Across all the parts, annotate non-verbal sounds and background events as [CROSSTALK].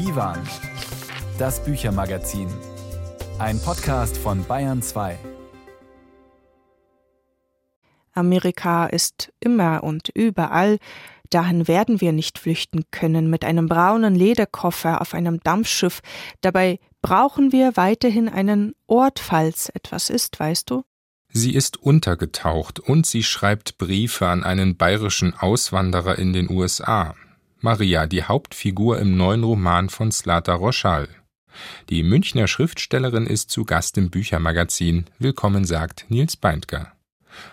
Divan, das Büchermagazin. Ein Podcast von Bayern 2. Amerika ist immer und überall, dahin werden wir nicht flüchten können, mit einem braunen Lederkoffer auf einem Dampfschiff. Dabei brauchen wir weiterhin einen Ort, falls etwas ist, weißt du? Sie ist untergetaucht und sie schreibt Briefe an einen bayerischen Auswanderer in den USA. Maria, die Hauptfigur im neuen Roman von Slata Roschal. Die Münchner Schriftstellerin ist zu Gast im Büchermagazin. Willkommen sagt Nils Beindker.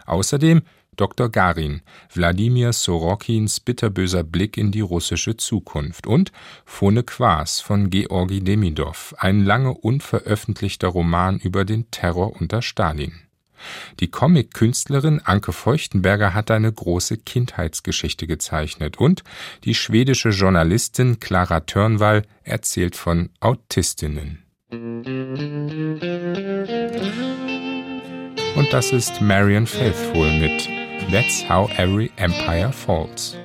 Außerdem Dr. Garin, Wladimir Sorokins bitterböser Blick in die russische Zukunft und Phone Quas von Georgi Demidov, ein lange unveröffentlichter Roman über den Terror unter Stalin. Die Comic-Künstlerin Anke Feuchtenberger hat eine große Kindheitsgeschichte gezeichnet und die schwedische Journalistin Clara Törnwall erzählt von Autistinnen. Und das ist Marian Faithfull mit That's How Every Empire Falls.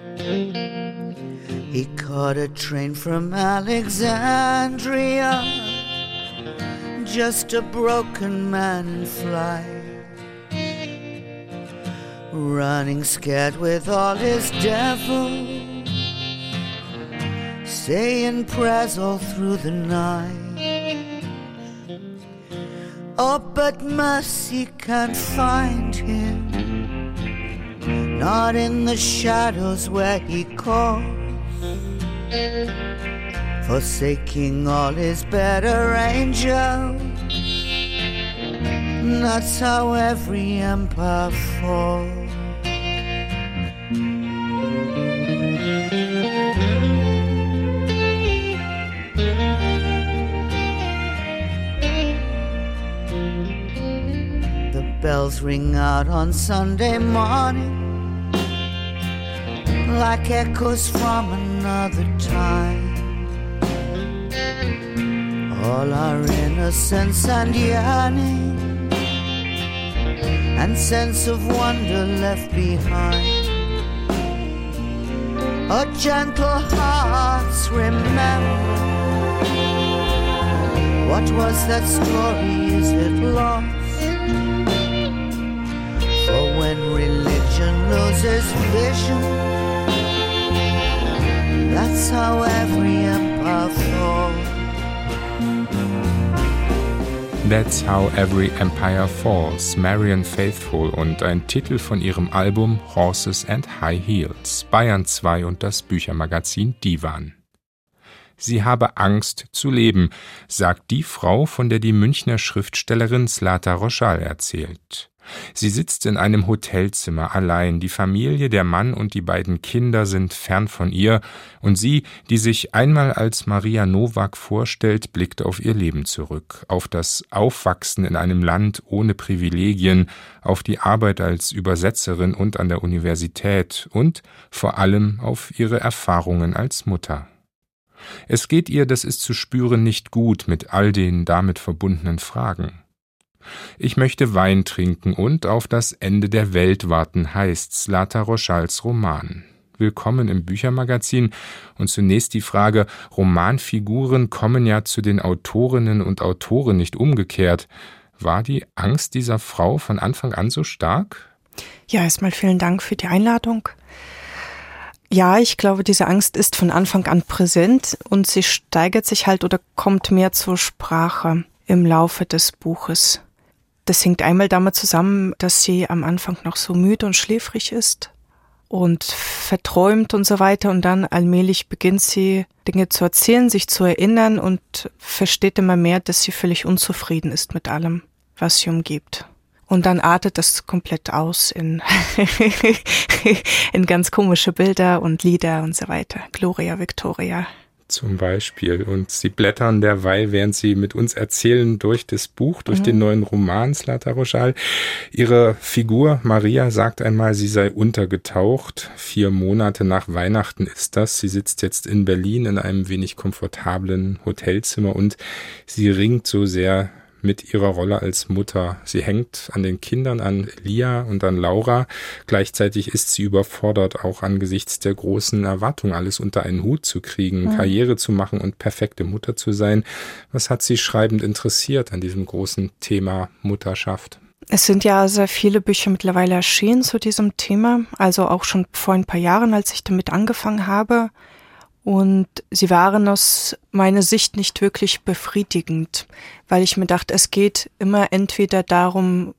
He caught a train from Alexandria, just a broken man in flight. Running scared with all his devil, saying prayers all through the night. Oh, but mercy can't find him, not in the shadows where he calls, forsaking all his better angels that's how every empire falls. Bells ring out on Sunday morning like echoes from another time. All our innocence and yearning and sense of wonder left behind. Oh, gentle hearts, remember what was that story? Is it lost? Religion loses vision. That's how every empire falls. That's How Every Empire Falls, Marian Faithful und ein Titel von ihrem Album Horses and High Heels, Bayern 2 und das Büchermagazin Divan. Sie habe Angst zu leben, sagt die Frau, von der die Münchner Schriftstellerin Slata Roschal erzählt. Sie sitzt in einem Hotelzimmer allein, die Familie, der Mann und die beiden Kinder sind fern von ihr, und sie, die sich einmal als Maria Nowak vorstellt, blickt auf ihr Leben zurück, auf das Aufwachsen in einem Land ohne Privilegien, auf die Arbeit als Übersetzerin und an der Universität und vor allem auf ihre Erfahrungen als Mutter. Es geht ihr, das ist zu spüren, nicht gut mit all den damit verbundenen Fragen. Ich möchte Wein trinken und auf das Ende der Welt warten, heißt Slata Rochals Roman. Willkommen im Büchermagazin und zunächst die Frage, Romanfiguren kommen ja zu den Autorinnen und Autoren nicht umgekehrt. War die Angst dieser Frau von Anfang an so stark? Ja, erstmal vielen Dank für die Einladung. Ja, ich glaube, diese Angst ist von Anfang an präsent und sie steigert sich halt oder kommt mehr zur Sprache im Laufe des Buches. Das hängt einmal damit zusammen, dass sie am Anfang noch so müde und schläfrig ist und verträumt und so weiter und dann allmählich beginnt sie Dinge zu erzählen, sich zu erinnern und versteht immer mehr, dass sie völlig unzufrieden ist mit allem, was sie umgibt. Und dann artet das komplett aus in, [LAUGHS] in ganz komische Bilder und Lieder und so weiter. Gloria Victoria. Zum Beispiel. Und sie blättern derweil, während sie mit uns erzählen, durch das Buch, durch mhm. den neuen Roman Slata Rochal. Ihre Figur Maria sagt einmal, sie sei untergetaucht. Vier Monate nach Weihnachten ist das. Sie sitzt jetzt in Berlin in einem wenig komfortablen Hotelzimmer und sie ringt so sehr mit ihrer Rolle als Mutter. Sie hängt an den Kindern, an Lia und an Laura. Gleichzeitig ist sie überfordert, auch angesichts der großen Erwartung, alles unter einen Hut zu kriegen, mhm. Karriere zu machen und perfekte Mutter zu sein. Was hat sie schreibend interessiert an diesem großen Thema Mutterschaft? Es sind ja sehr viele Bücher mittlerweile erschienen zu diesem Thema, also auch schon vor ein paar Jahren, als ich damit angefangen habe. Und sie waren aus meiner Sicht nicht wirklich befriedigend, weil ich mir dachte, es geht immer entweder darum,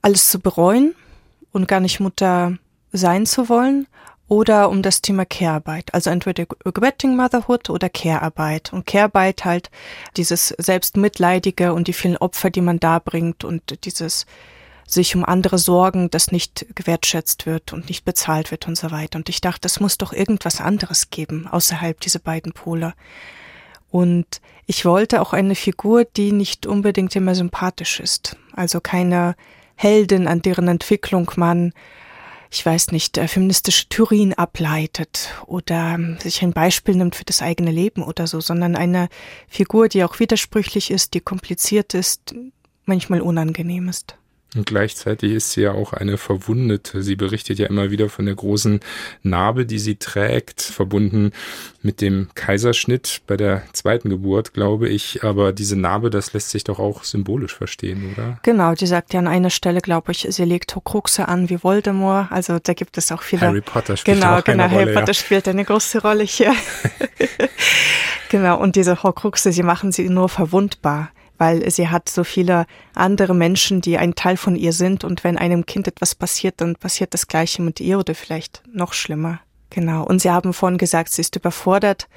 alles zu bereuen und gar nicht Mutter sein zu wollen, oder um das Thema Care-Arbeit. Also entweder Regretting Motherhood oder Care-Arbeit. Und Care-Arbeit halt dieses Selbstmitleidige und die vielen Opfer, die man da bringt und dieses sich um andere sorgen, das nicht gewertschätzt wird und nicht bezahlt wird und so weiter. Und ich dachte, es muss doch irgendwas anderes geben, außerhalb dieser beiden Pole. Und ich wollte auch eine Figur, die nicht unbedingt immer sympathisch ist. Also keine Heldin, an deren Entwicklung man ich weiß nicht, feministische Theorien ableitet oder ähm, sich ein Beispiel nimmt für das eigene Leben oder so, sondern eine Figur, die auch widersprüchlich ist, die kompliziert ist, manchmal unangenehm ist. Und gleichzeitig ist sie ja auch eine Verwundete. Sie berichtet ja immer wieder von der großen Narbe, die sie trägt, verbunden mit dem Kaiserschnitt bei der zweiten Geburt, glaube ich. Aber diese Narbe, das lässt sich doch auch symbolisch verstehen, oder? Genau, die sagt ja an einer Stelle, glaube ich, sie legt Horcruxe an wie Voldemort. Also da gibt es auch viele. Harry Potter spielt genau, auch genau, eine Harry Rolle. Potter ja. spielt eine große Rolle hier. [LAUGHS] genau, und diese Horcruxe, sie machen sie nur verwundbar weil sie hat so viele andere Menschen, die ein Teil von ihr sind und wenn einem Kind etwas passiert, dann passiert das gleiche mit ihr oder vielleicht noch schlimmer. Genau. Und Sie haben vorhin gesagt, sie ist überfordert.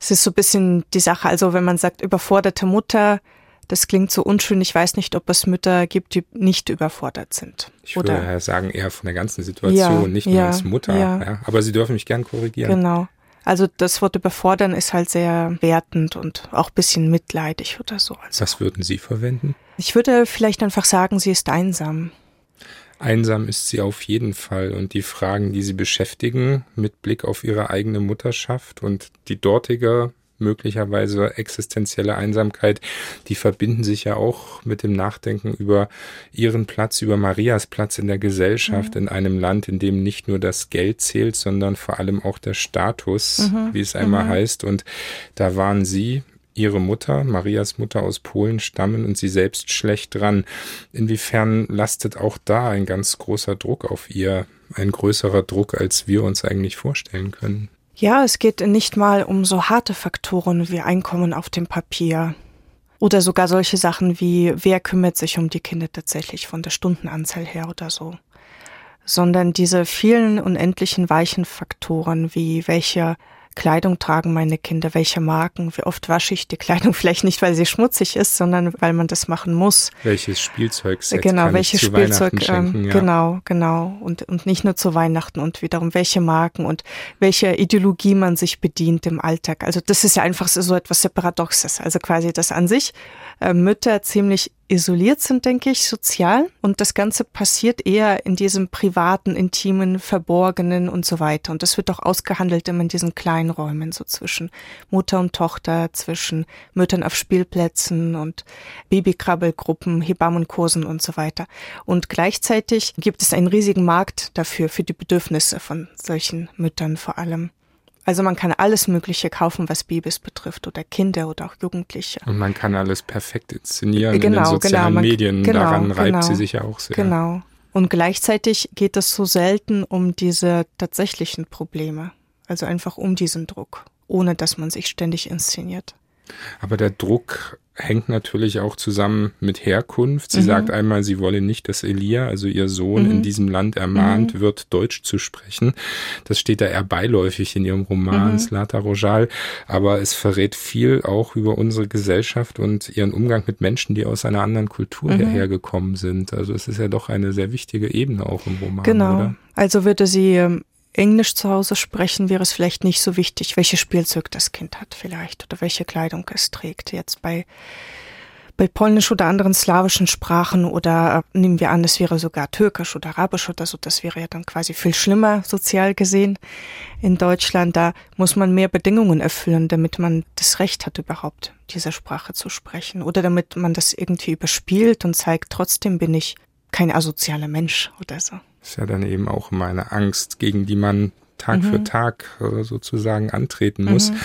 Es ist so ein bisschen die Sache, also wenn man sagt überforderte Mutter, das klingt so unschön. Ich weiß nicht, ob es Mütter gibt, die nicht überfordert sind. Ich würde oder? sagen, eher von der ganzen Situation, ja, nicht nur ja, als Mutter. Ja. ja. Aber Sie dürfen mich gern korrigieren. Genau. Also das Wort überfordern ist halt sehr wertend und auch bisschen mitleidig oder so. Also Was würden Sie verwenden? Ich würde vielleicht einfach sagen, sie ist einsam. Einsam ist sie auf jeden Fall und die Fragen, die sie beschäftigen mit Blick auf ihre eigene Mutterschaft und die dortige möglicherweise existenzielle Einsamkeit, die verbinden sich ja auch mit dem Nachdenken über ihren Platz, über Marias Platz in der Gesellschaft, mhm. in einem Land, in dem nicht nur das Geld zählt, sondern vor allem auch der Status, mhm. wie es einmal mhm. heißt. Und da waren sie ihre Mutter, Marias Mutter aus Polen stammen und sie selbst schlecht dran. Inwiefern lastet auch da ein ganz großer Druck auf ihr, ein größerer Druck, als wir uns eigentlich vorstellen können? Ja, es geht nicht mal um so harte Faktoren wie Einkommen auf dem Papier. Oder sogar solche Sachen wie, wer kümmert sich um die Kinder tatsächlich von der Stundenanzahl her oder so. Sondern diese vielen unendlichen weichen Faktoren wie welche Kleidung tragen meine Kinder, welche Marken, wie oft wasche ich die Kleidung, [LAUGHS] vielleicht nicht, weil sie schmutzig ist, sondern weil man das machen muss. Welches Spielzeug genau, welches Spielzeug, schenken, ähm, ja. genau, genau und und nicht nur zu Weihnachten und wiederum welche Marken und welche Ideologie man sich bedient im Alltag. Also das ist ja einfach so etwas Paradoxes. Also quasi das an sich äh, Mütter ziemlich isoliert sind, denke ich, sozial. Und das Ganze passiert eher in diesem privaten, intimen, verborgenen und so weiter. Und das wird auch ausgehandelt immer in diesen kleinen Räumen, so zwischen Mutter und Tochter, zwischen Müttern auf Spielplätzen und Babykrabbelgruppen, Hebammenkursen und so weiter. Und gleichzeitig gibt es einen riesigen Markt dafür, für die Bedürfnisse von solchen Müttern vor allem. Also man kann alles Mögliche kaufen, was Babys betrifft oder Kinder oder auch Jugendliche. Und man kann alles perfekt inszenieren genau, in den genau, sozialen genau, Medien. Genau, Daran reibt genau, sie sich ja auch sehr. Genau. Und gleichzeitig geht es so selten um diese tatsächlichen Probleme. Also einfach um diesen Druck, ohne dass man sich ständig inszeniert. Aber der Druck hängt natürlich auch zusammen mit Herkunft. Sie mhm. sagt einmal, sie wolle nicht, dass Elia, also ihr Sohn, mhm. in diesem Land ermahnt mhm. wird, Deutsch zu sprechen. Das steht da eher beiläufig in ihrem Roman mhm. Slata Rojal, aber es verrät viel auch über unsere Gesellschaft und ihren Umgang mit Menschen, die aus einer anderen Kultur mhm. hierher gekommen sind. Also es ist ja doch eine sehr wichtige Ebene auch im Roman. Genau. Oder? Also würde sie ähm, Englisch zu Hause sprechen, wäre es vielleicht nicht so wichtig, welches Spielzeug das Kind hat vielleicht oder welche Kleidung es trägt. Jetzt bei bei Polnisch oder anderen slawischen Sprachen oder äh, nehmen wir an, es wäre sogar Türkisch oder Arabisch oder so, das wäre ja dann quasi viel schlimmer sozial gesehen in Deutschland. Da muss man mehr Bedingungen erfüllen, damit man das Recht hat, überhaupt diese Sprache zu sprechen oder damit man das irgendwie überspielt und zeigt, trotzdem bin ich kein asozialer Mensch oder so. Ist ja dann eben auch immer eine Angst, gegen die man Tag mhm. für Tag äh, sozusagen antreten muss. Mhm.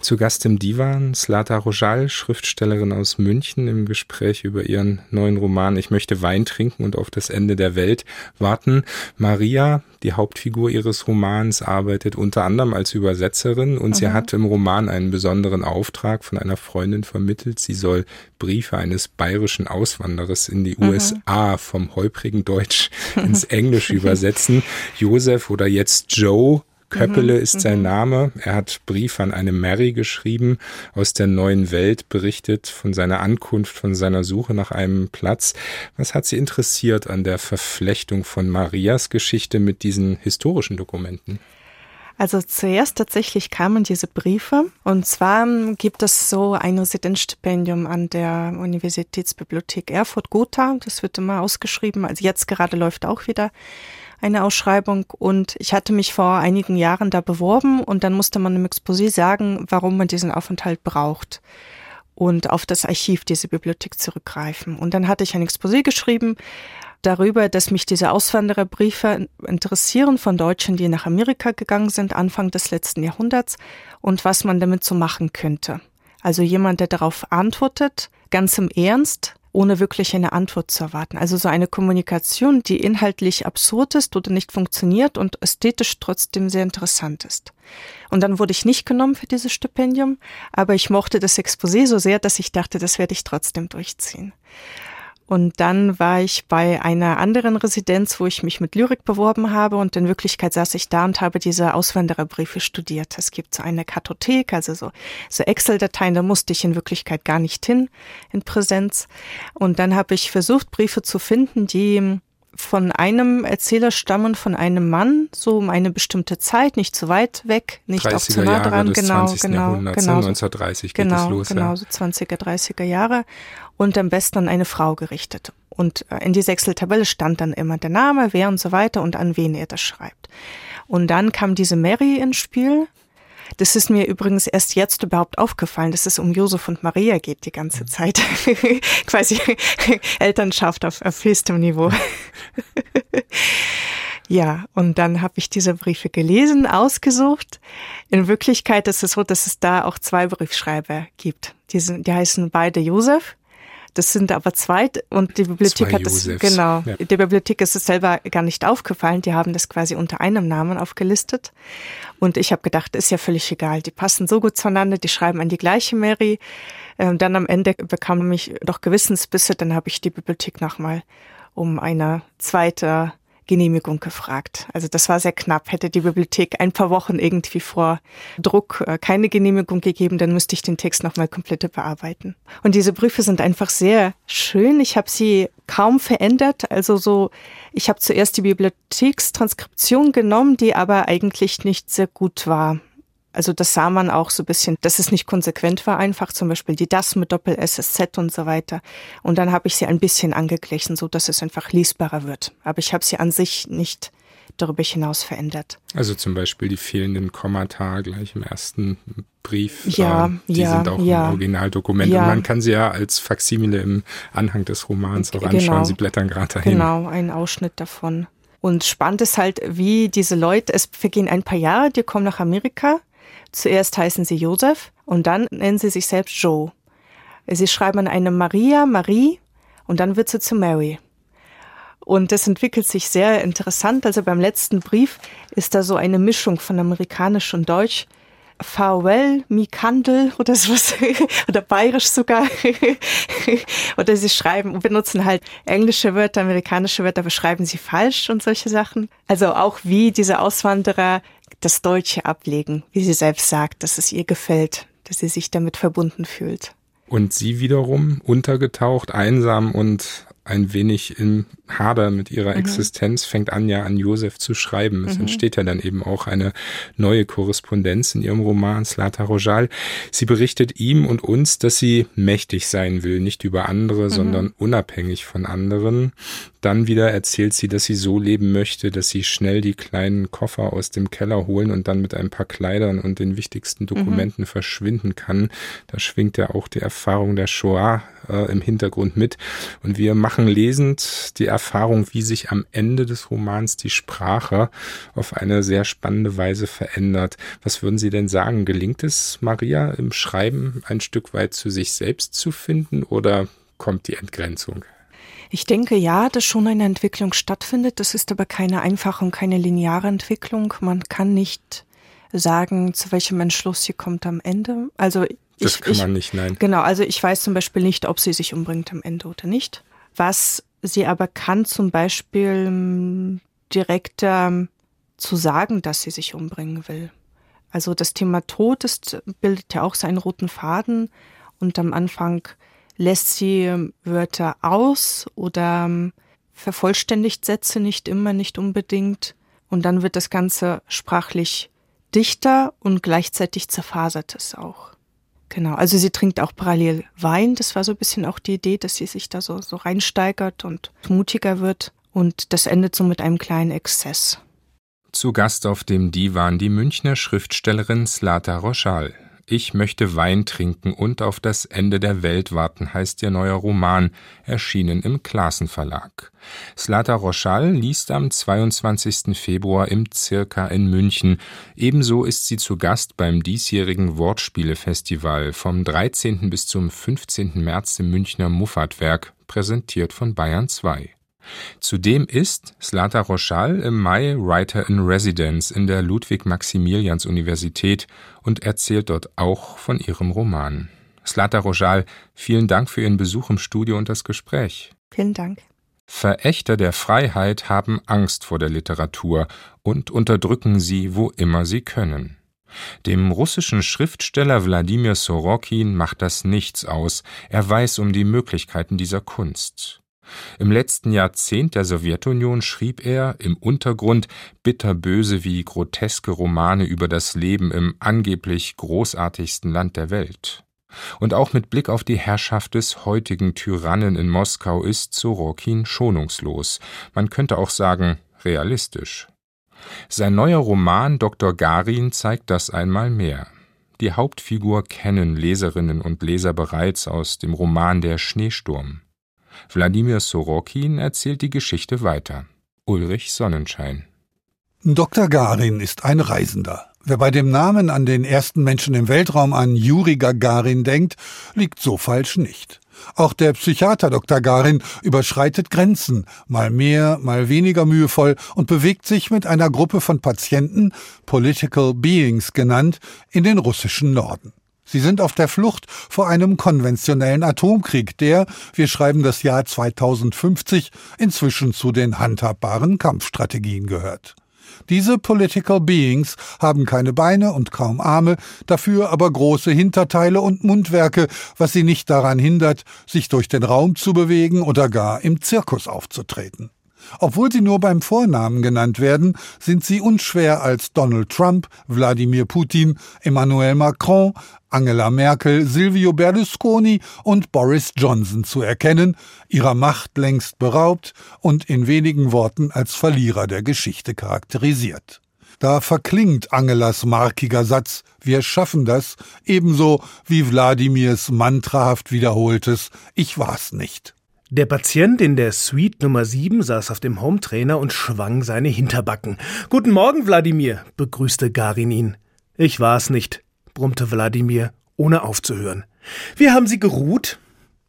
Zu Gast im Divan Slata Rojal, Schriftstellerin aus München, im Gespräch über ihren neuen Roman Ich möchte Wein trinken und auf das Ende der Welt warten. Maria, die Hauptfigur ihres Romans, arbeitet unter anderem als Übersetzerin und mhm. sie hat im Roman einen besonderen Auftrag von einer Freundin vermittelt. Sie soll Briefe eines bayerischen Auswanderers in die mhm. USA vom holprigen Deutsch [LAUGHS] ins Englisch übersetzen. Josef oder jetzt Joe Köppele mhm. ist sein mhm. Name. Er hat Brief an eine Mary geschrieben, aus der neuen Welt berichtet von seiner Ankunft, von seiner Suche nach einem Platz. Was hat Sie interessiert an der Verflechtung von Marias Geschichte mit diesen historischen Dokumenten? Also zuerst tatsächlich kamen diese Briefe und zwar gibt es so ein Residenzstipendium an der Universitätsbibliothek Erfurt-Gotha. Das wird immer ausgeschrieben. Also jetzt gerade läuft auch wieder eine Ausschreibung und ich hatte mich vor einigen Jahren da beworben und dann musste man im Exposé sagen, warum man diesen Aufenthalt braucht und auf das Archiv dieser Bibliothek zurückgreifen. Und dann hatte ich ein Exposé geschrieben darüber, dass mich diese Auswandererbriefe interessieren von Deutschen, die nach Amerika gegangen sind, Anfang des letzten Jahrhunderts und was man damit so machen könnte. Also jemand, der darauf antwortet, ganz im Ernst, ohne wirklich eine Antwort zu erwarten. Also so eine Kommunikation, die inhaltlich absurd ist oder nicht funktioniert und ästhetisch trotzdem sehr interessant ist. Und dann wurde ich nicht genommen für dieses Stipendium, aber ich mochte das Exposé so sehr, dass ich dachte, das werde ich trotzdem durchziehen. Und dann war ich bei einer anderen Residenz, wo ich mich mit Lyrik beworben habe und in Wirklichkeit saß ich da und habe diese Auswandererbriefe studiert. Es gibt so eine Kartothek, also so, so Excel-Dateien, da musste ich in Wirklichkeit gar nicht hin in Präsenz. Und dann habe ich versucht, Briefe zu finden, die von einem Erzähler stammen von einem Mann, so um eine bestimmte Zeit, nicht zu weit weg, nicht auch zu nah dran, Jahre genau, des genau, genau, genau, 1930 geht genau, es los. Genau, ja. so 20er, 30er Jahre und am besten an eine Frau gerichtet. Und äh, in dieser Excel-Tabelle stand dann immer der Name, wer und so weiter und an wen er das schreibt. Und dann kam diese Mary ins Spiel, das ist mir übrigens erst jetzt überhaupt aufgefallen, dass es um Josef und Maria geht die ganze Zeit. [LAUGHS] Quasi [LAUGHS] Elternschaft auf, auf höchstem Niveau. [LAUGHS] ja, und dann habe ich diese Briefe gelesen, ausgesucht. In Wirklichkeit ist es so, dass es da auch zwei Briefschreiber gibt. Die, sind, die heißen beide Josef das sind aber zwei und die Bibliothek hat das genau. Ja. Der Bibliothek ist es selber gar nicht aufgefallen. Die haben das quasi unter einem Namen aufgelistet. Und ich habe gedacht, ist ja völlig egal. Die passen so gut zueinander, die schreiben an die gleiche Mary. Ähm, dann am Ende bekam ich doch Gewissensbisse. Dann habe ich die Bibliothek nochmal um eine zweite Genehmigung gefragt. Also das war sehr knapp. Hätte die Bibliothek ein paar Wochen irgendwie vor Druck äh, keine Genehmigung gegeben, dann müsste ich den Text nochmal komplett bearbeiten. Und diese Briefe sind einfach sehr schön. Ich habe sie kaum verändert. Also so, ich habe zuerst die Bibliothekstranskription genommen, die aber eigentlich nicht sehr gut war. Also das sah man auch so ein bisschen, dass es nicht konsequent war, einfach zum Beispiel die das mit Doppel SSZ und so weiter. Und dann habe ich sie ein bisschen angeglichen, so dass es einfach lesbarer wird. Aber ich habe sie an sich nicht darüber hinaus verändert. Also zum Beispiel die fehlenden Kommata gleich im ersten Brief. Ja, äh, die ja, sind auch ja, im Originaldokument. Ja. Und man kann sie ja als Faksimile im Anhang des Romans auch anschauen. Genau, sie blättern gerade dahin. Genau, ein Ausschnitt davon. Und spannend ist halt, wie diese Leute, es vergehen ein paar Jahre, die kommen nach Amerika Zuerst heißen sie Josef und dann nennen sie sich selbst Joe. Sie schreiben eine Maria, Marie und dann wird sie zu Mary. Und das entwickelt sich sehr interessant. Also beim letzten Brief ist da so eine Mischung von amerikanisch und deutsch. Farewell, mi Kandel oder sowas, [LAUGHS] oder bayerisch sogar. [LAUGHS] oder sie schreiben, benutzen halt englische Wörter, amerikanische Wörter, aber schreiben sie falsch und solche Sachen. Also auch wie diese Auswanderer das Deutsche ablegen, wie sie selbst sagt, dass es ihr gefällt, dass sie sich damit verbunden fühlt. Und sie wiederum untergetaucht, einsam und ein wenig im Hader mit ihrer mhm. Existenz, fängt Anja an Josef zu schreiben. Es mhm. entsteht ja dann eben auch eine neue Korrespondenz in ihrem Roman Slata Rojal. Sie berichtet ihm und uns, dass sie mächtig sein will, nicht über andere, mhm. sondern unabhängig von anderen. Dann wieder erzählt sie, dass sie so leben möchte, dass sie schnell die kleinen Koffer aus dem Keller holen und dann mit ein paar Kleidern und den wichtigsten mhm. Dokumenten verschwinden kann. Da schwingt ja auch die Erfahrung der Shoah äh, im Hintergrund mit. Und wir machen lesend die Erfahrung, wie sich am Ende des Romans die Sprache auf eine sehr spannende Weise verändert. Was würden Sie denn sagen? Gelingt es Maria im Schreiben ein Stück weit zu sich selbst zu finden oder kommt die Entgrenzung? Ich denke ja, dass schon eine Entwicklung stattfindet. Das ist aber keine einfache und keine lineare Entwicklung. Man kann nicht sagen, zu welchem Entschluss sie kommt am Ende. Also das ich, kann man nicht, nein. Genau, also ich weiß zum Beispiel nicht, ob sie sich umbringt am Ende oder nicht. Was sie aber kann, zum Beispiel ähm, direkt ähm, zu sagen, dass sie sich umbringen will. Also das Thema Tod ist, bildet ja auch seinen roten Faden und am Anfang lässt sie ähm, Wörter aus oder ähm, vervollständigt Sätze nicht immer, nicht unbedingt. Und dann wird das Ganze sprachlich dichter und gleichzeitig zerfasert es auch. Genau, also sie trinkt auch parallel Wein. Das war so ein bisschen auch die Idee, dass sie sich da so, so reinsteigert und mutiger wird. Und das endet so mit einem kleinen Exzess. Zu Gast auf dem Divan die Münchner Schriftstellerin Slata Roschal. Ich möchte Wein trinken und auf das Ende der Welt warten, heißt ihr neuer Roman, erschienen im Klassen Verlag. Slata Roschal liest am 22. Februar im Circa in München. Ebenso ist sie zu Gast beim diesjährigen Wortspielefestival vom 13. bis zum 15. März im Münchner Muffatwerk, präsentiert von Bayern 2. Zudem ist Slata Roschal im Mai Writer in Residence in der Ludwig-Maximilians-Universität und erzählt dort auch von ihrem Roman. Slata Roschal, vielen Dank für Ihren Besuch im Studio und das Gespräch. Vielen Dank. Verächter der Freiheit haben Angst vor der Literatur und unterdrücken sie, wo immer sie können. Dem russischen Schriftsteller Wladimir Sorokin macht das nichts aus, er weiß um die Möglichkeiten dieser Kunst. Im letzten Jahrzehnt der Sowjetunion schrieb er im Untergrund bitterböse wie groteske Romane über das Leben im angeblich großartigsten Land der Welt. Und auch mit Blick auf die Herrschaft des heutigen Tyrannen in Moskau ist Sorokin schonungslos, man könnte auch sagen realistisch. Sein neuer Roman Dr. Garin zeigt das einmal mehr. Die Hauptfigur kennen Leserinnen und Leser bereits aus dem Roman Der Schneesturm. Wladimir Sorokin erzählt die Geschichte weiter. Ulrich Sonnenschein. Dr. Garin ist ein Reisender. Wer bei dem Namen an den ersten Menschen im Weltraum an Juri Gagarin denkt, liegt so falsch nicht. Auch der Psychiater Dr. Garin überschreitet Grenzen, mal mehr, mal weniger mühevoll und bewegt sich mit einer Gruppe von Patienten, Political Beings genannt, in den russischen Norden. Sie sind auf der Flucht vor einem konventionellen Atomkrieg, der, wir schreiben das Jahr 2050, inzwischen zu den handhabbaren Kampfstrategien gehört. Diese Political Beings haben keine Beine und kaum Arme, dafür aber große Hinterteile und Mundwerke, was sie nicht daran hindert, sich durch den Raum zu bewegen oder gar im Zirkus aufzutreten. Obwohl sie nur beim Vornamen genannt werden, sind sie unschwer als Donald Trump, Wladimir Putin, Emmanuel Macron, Angela Merkel, Silvio Berlusconi und Boris Johnson zu erkennen, ihrer Macht längst beraubt und in wenigen Worten als Verlierer der Geschichte charakterisiert. Da verklingt Angelas markiger Satz Wir schaffen das, ebenso wie Wladimirs mantrahaft wiederholtes Ich war's nicht. Der Patient in der Suite Nummer 7 saß auf dem Hometrainer und schwang seine Hinterbacken. Guten Morgen, Wladimir, begrüßte Garin ihn. Ich war's nicht, brummte Wladimir, ohne aufzuhören. Wie haben Sie geruht?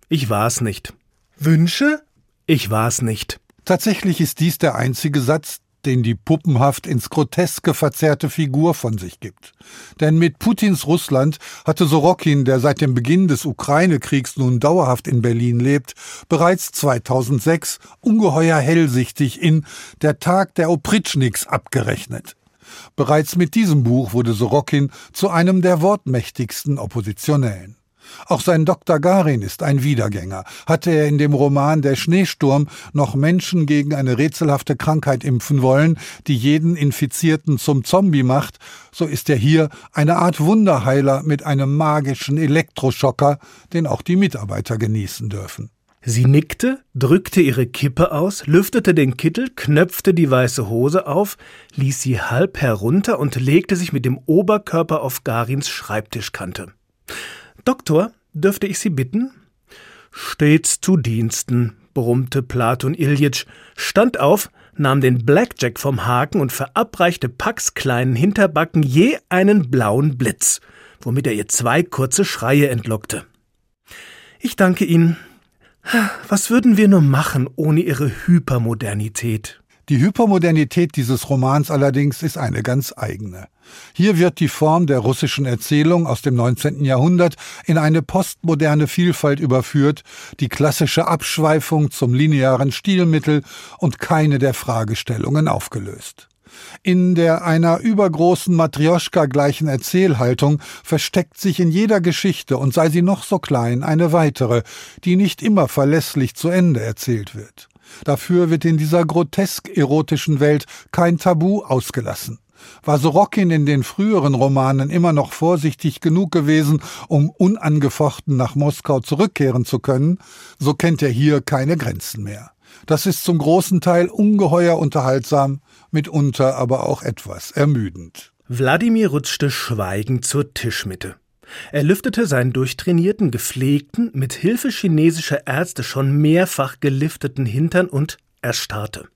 Ich war's nicht. Wünsche? Ich war's nicht. Tatsächlich ist dies der einzige Satz, den die puppenhaft ins Groteske verzerrte Figur von sich gibt. Denn mit Putins Russland hatte Sorokin, der seit dem Beginn des Ukraine-Kriegs nun dauerhaft in Berlin lebt, bereits 2006 ungeheuer hellsichtig in Der Tag der Opritschniks abgerechnet. Bereits mit diesem Buch wurde Sorokin zu einem der wortmächtigsten Oppositionellen. Auch sein Dr. Garin ist ein Wiedergänger. Hatte er in dem Roman Der Schneesturm noch Menschen gegen eine rätselhafte Krankheit impfen wollen, die jeden Infizierten zum Zombie macht, so ist er hier eine Art Wunderheiler mit einem magischen Elektroschocker, den auch die Mitarbeiter genießen dürfen. Sie nickte, drückte ihre Kippe aus, lüftete den Kittel, knöpfte die weiße Hose auf, ließ sie halb herunter und legte sich mit dem Oberkörper auf Garins Schreibtischkante. Doktor, dürfte ich Sie bitten? Stets zu Diensten, brummte Platon Iljitsch, stand auf, nahm den Blackjack vom Haken und verabreichte Pax kleinen Hinterbacken je einen blauen Blitz, womit er ihr zwei kurze Schreie entlockte. Ich danke Ihnen, was würden wir nur machen ohne ihre Hypermodernität? Die Hypermodernität dieses Romans allerdings ist eine ganz eigene. Hier wird die Form der russischen Erzählung aus dem 19. Jahrhundert in eine postmoderne Vielfalt überführt, die klassische Abschweifung zum linearen Stilmittel und keine der Fragestellungen aufgelöst. In der einer übergroßen Matrioschka gleichen Erzählhaltung versteckt sich in jeder Geschichte, und sei sie noch so klein, eine weitere, die nicht immer verlässlich zu Ende erzählt wird. Dafür wird in dieser grotesk erotischen Welt kein Tabu ausgelassen. War Sorokin in den früheren Romanen immer noch vorsichtig genug gewesen, um unangefochten nach Moskau zurückkehren zu können, so kennt er hier keine Grenzen mehr. Das ist zum großen Teil ungeheuer unterhaltsam, mitunter aber auch etwas ermüdend. Wladimir rutschte schweigend zur Tischmitte. Er lüftete seinen durchtrainierten, gepflegten, mit Hilfe chinesischer Ärzte schon mehrfach gelifteten Hintern und erstarrte.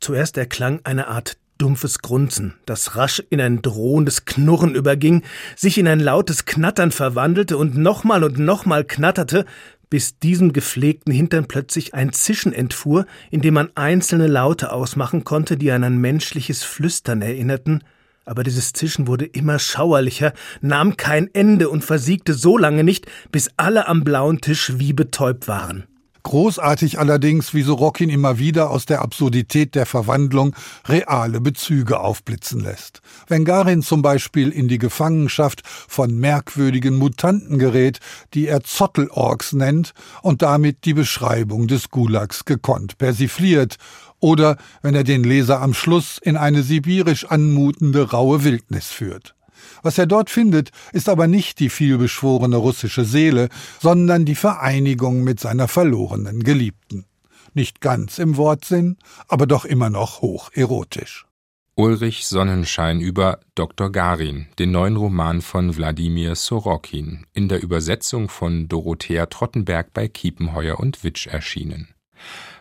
Zuerst erklang eine Art dumpfes Grunzen, das rasch in ein drohendes Knurren überging, sich in ein lautes Knattern verwandelte und nochmal und nochmal knatterte, bis diesem gepflegten Hintern plötzlich ein Zischen entfuhr, in dem man einzelne Laute ausmachen konnte, die an ein menschliches Flüstern erinnerten, aber dieses Zischen wurde immer schauerlicher, nahm kein Ende und versiegte so lange nicht, bis alle am blauen Tisch wie betäubt waren. Großartig allerdings, wie Sorokin immer wieder aus der Absurdität der Verwandlung reale Bezüge aufblitzen lässt. Wenn Garin zum Beispiel in die Gefangenschaft von merkwürdigen Mutanten gerät, die er Zottelorks nennt und damit die Beschreibung des Gulags gekonnt persifliert, oder wenn er den Leser am Schluss in eine sibirisch anmutende raue Wildnis führt. Was er dort findet, ist aber nicht die vielbeschworene russische Seele, sondern die Vereinigung mit seiner verlorenen Geliebten. Nicht ganz im Wortsinn, aber doch immer noch hoch erotisch. Ulrich Sonnenschein über Dr. Garin, den neuen Roman von Wladimir Sorokin, in der Übersetzung von Dorothea Trottenberg bei Kiepenheuer und Witsch erschienen.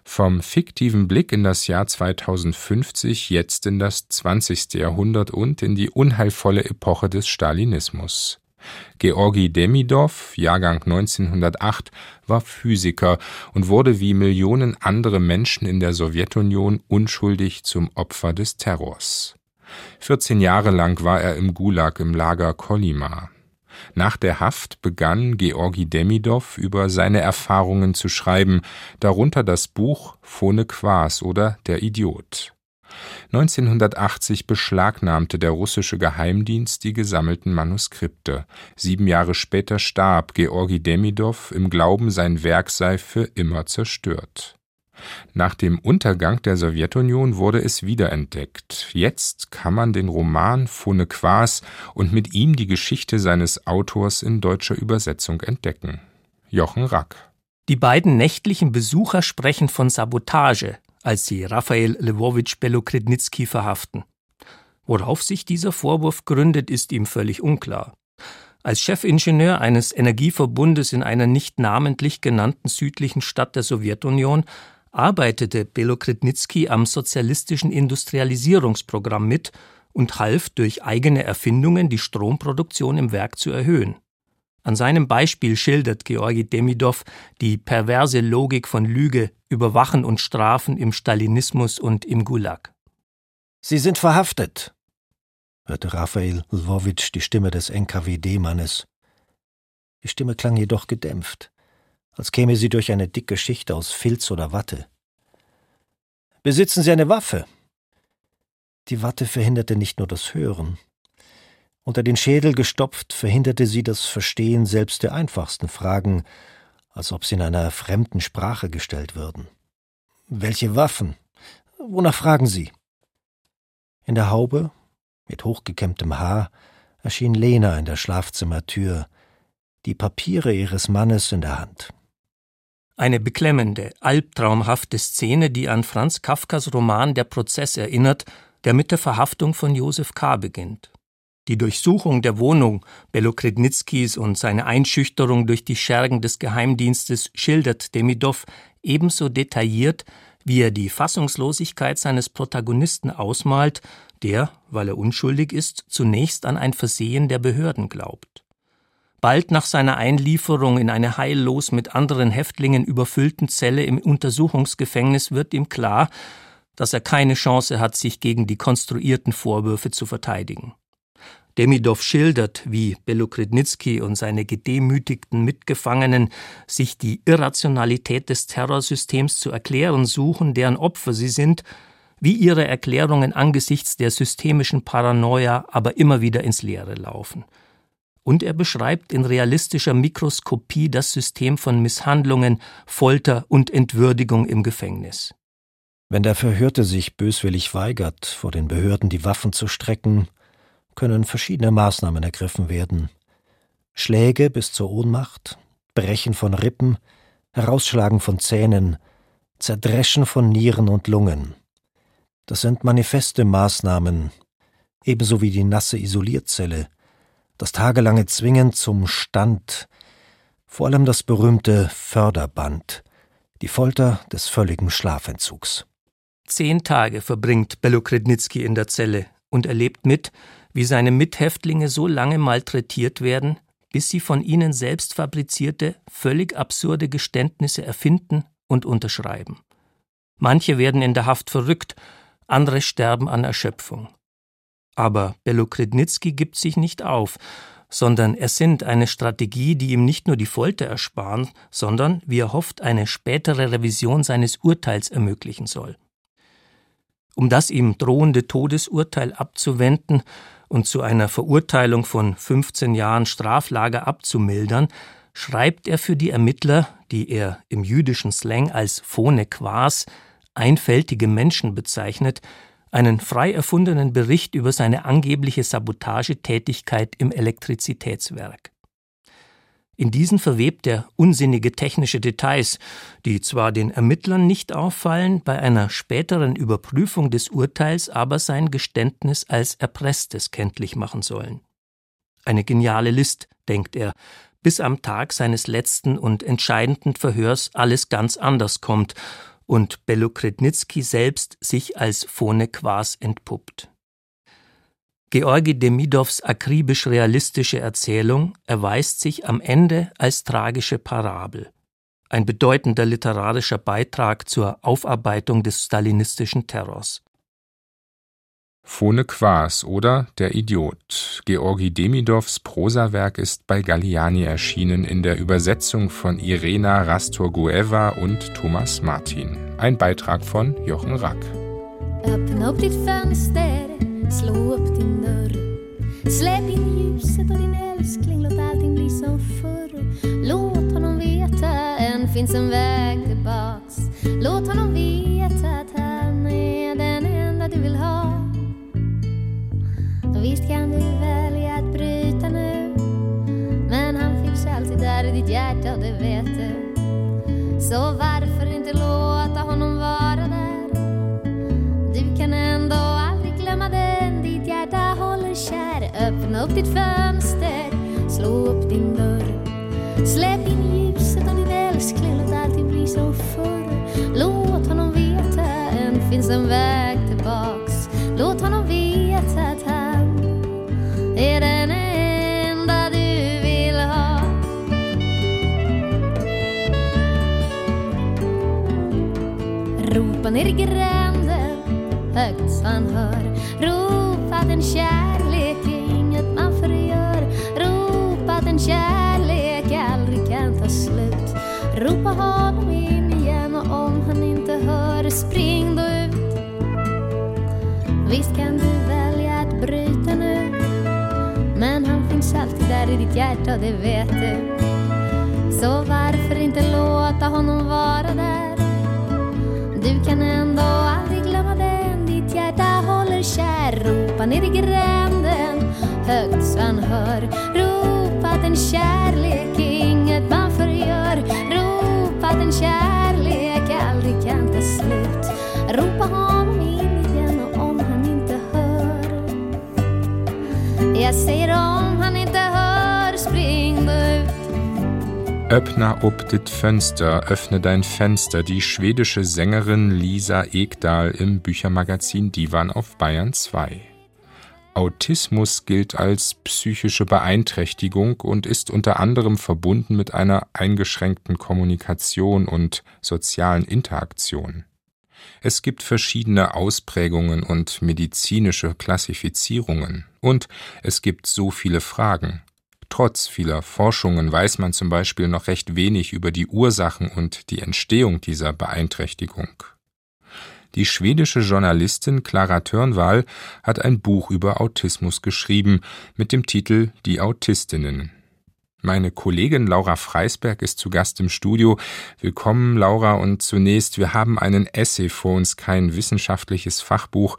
Vom fiktiven Blick in das Jahr 2050 jetzt in das 20. Jahrhundert und in die unheilvolle Epoche des Stalinismus. Georgi Demidov, Jahrgang 1908, war Physiker und wurde wie Millionen andere Menschen in der Sowjetunion unschuldig zum Opfer des Terrors. 14 Jahre lang war er im Gulag im Lager Kolyma. Nach der Haft begann Georgi Demidov über seine Erfahrungen zu schreiben, darunter das Buch Phone Quas oder Der Idiot. 1980 beschlagnahmte der russische Geheimdienst die gesammelten Manuskripte. Sieben Jahre später starb Georgi Demidov im Glauben, sein Werk sei für immer zerstört. Nach dem Untergang der Sowjetunion wurde es wiederentdeckt. Jetzt kann man den Roman Phone Quas und mit ihm die Geschichte seines Autors in deutscher Übersetzung entdecken. Jochen Rack. Die beiden nächtlichen Besucher sprechen von Sabotage, als sie Raphael Lwowitsch Belokrednitsky verhaften. Worauf sich dieser Vorwurf gründet, ist ihm völlig unklar. Als Chefingenieur eines Energieverbundes in einer nicht namentlich genannten südlichen Stadt der Sowjetunion arbeitete Belokritnitsky am sozialistischen Industrialisierungsprogramm mit und half durch eigene Erfindungen die Stromproduktion im Werk zu erhöhen. An seinem Beispiel schildert Georgi Demidov die perverse Logik von Lüge, Überwachen und Strafen im Stalinismus und im Gulag. Sie sind verhaftet, hörte Raphael Lwowitsch die Stimme des NKWD-Mannes. Die Stimme klang jedoch gedämpft als käme sie durch eine dicke Schicht aus Filz oder Watte. Besitzen Sie eine Waffe? Die Watte verhinderte nicht nur das Hören. Unter den Schädel gestopft verhinderte sie das Verstehen selbst der einfachsten Fragen, als ob sie in einer fremden Sprache gestellt würden. Welche Waffen? Wonach fragen Sie? In der Haube, mit hochgekämmtem Haar, erschien Lena in der Schlafzimmertür, die Papiere ihres Mannes in der Hand. Eine beklemmende, albtraumhafte Szene, die an Franz Kafkas Roman Der Prozess erinnert, der mit der Verhaftung von Josef K. beginnt. Die Durchsuchung der Wohnung Belokrednitzkis und seine Einschüchterung durch die Schergen des Geheimdienstes schildert Demidov ebenso detailliert, wie er die Fassungslosigkeit seines Protagonisten ausmalt, der, weil er unschuldig ist, zunächst an ein Versehen der Behörden glaubt. Bald nach seiner Einlieferung in eine heillos mit anderen Häftlingen überfüllten Zelle im Untersuchungsgefängnis wird ihm klar, dass er keine Chance hat, sich gegen die konstruierten Vorwürfe zu verteidigen. Demidov schildert, wie Belokrednitzky und seine gedemütigten Mitgefangenen sich die Irrationalität des Terrorsystems zu erklären suchen, deren Opfer sie sind, wie ihre Erklärungen angesichts der systemischen Paranoia aber immer wieder ins Leere laufen. Und er beschreibt in realistischer Mikroskopie das System von Misshandlungen, Folter und Entwürdigung im Gefängnis. Wenn der Verhörte sich böswillig weigert, vor den Behörden die Waffen zu strecken, können verschiedene Maßnahmen ergriffen werden. Schläge bis zur Ohnmacht, Brechen von Rippen, Herausschlagen von Zähnen, Zerdreschen von Nieren und Lungen. Das sind manifeste Maßnahmen, ebenso wie die nasse Isolierzelle, das tagelange Zwingen zum Stand, vor allem das berühmte Förderband, die Folter des völligen Schlafentzugs. Zehn Tage verbringt Belokrednitzky in der Zelle und erlebt mit, wie seine Mithäftlinge so lange malträtiert werden, bis sie von ihnen selbst fabrizierte, völlig absurde Geständnisse erfinden und unterschreiben. Manche werden in der Haft verrückt, andere sterben an Erschöpfung. Aber Belokrednitzky gibt sich nicht auf, sondern ersinnt eine Strategie, die ihm nicht nur die Folter ersparen, sondern, wie er hofft, eine spätere Revision seines Urteils ermöglichen soll. Um das ihm drohende Todesurteil abzuwenden, und zu einer Verurteilung von 15 Jahren Straflager abzumildern, schreibt er für die Ermittler, die er im jüdischen Slang als Phone Quas, einfältige Menschen bezeichnet, einen frei erfundenen Bericht über seine angebliche Sabotagetätigkeit im Elektrizitätswerk. In diesen verwebt er unsinnige technische Details, die zwar den Ermittlern nicht auffallen, bei einer späteren Überprüfung des Urteils aber sein Geständnis als Erpresstes kenntlich machen sollen. Eine geniale List, denkt er, bis am Tag seines letzten und entscheidenden Verhörs alles ganz anders kommt und Belokrednitzky selbst sich als Phone Quas entpuppt. Georgi Demidows akribisch realistische Erzählung erweist sich am Ende als tragische Parabel, ein bedeutender literarischer Beitrag zur Aufarbeitung des stalinistischen Terrors. Phone Quas oder Der Idiot. Georgi Demidows Prosawerk ist bei Galliani erschienen in der Übersetzung von Irena Rastorgueva und Thomas Martin. Ein Beitrag von Jochen Rack. Öppna upp ditt fönster Slå upp din dörr. Släpp in ljuset och din älskling, låt allting bli som förr. Låt honom veta, än finns en väg tillbaks. Låt honom veta att han är den enda du vill ha. Visst kan du välja att bryta nu, men han finns alltid där i ditt hjärta, det vet du. Så varför inte låta honom vara där? Du kan ändå aldrig glömma den ditt hjärta håller kär Öppna upp ditt fönster, slå upp din dörr Släpp in ljuset och din älskling, låt allting bli som förr Låt honom veta, än finns en väg Ropa ner i gränden, högt så han hör Ropa att en den kärlek aldrig kan ta slut. Ropa honom in igen och om han inte hör, spring då ut. Visst kan du välja att bryta nu, Men han finns alltid där i ditt hjärta, det vet du. Så varför inte låta honom vara där? Du kan ändå aldrig glömma den ditt hjärta håller kär. Ropa ner i gränden högt så han hör. Ropa att en kärlek är inget man förgör. Ropa att en kärlek aldrig kan ta slut. Ropa honom in igen och om han inte hör. Jag säger om Öppna ob dit Fenster, öffne dein Fenster, die schwedische Sängerin Lisa Ekdahl im Büchermagazin Divan auf Bayern 2. Autismus gilt als psychische Beeinträchtigung und ist unter anderem verbunden mit einer eingeschränkten Kommunikation und sozialen Interaktion. Es gibt verschiedene Ausprägungen und medizinische Klassifizierungen. Und es gibt so viele Fragen. Trotz vieler Forschungen weiß man zum Beispiel noch recht wenig über die Ursachen und die Entstehung dieser Beeinträchtigung. Die schwedische Journalistin Clara Törnwall hat ein Buch über Autismus geschrieben mit dem Titel Die Autistinnen. Meine Kollegin Laura Freisberg ist zu Gast im Studio. Willkommen, Laura. Und zunächst, wir haben einen Essay vor uns, kein wissenschaftliches Fachbuch.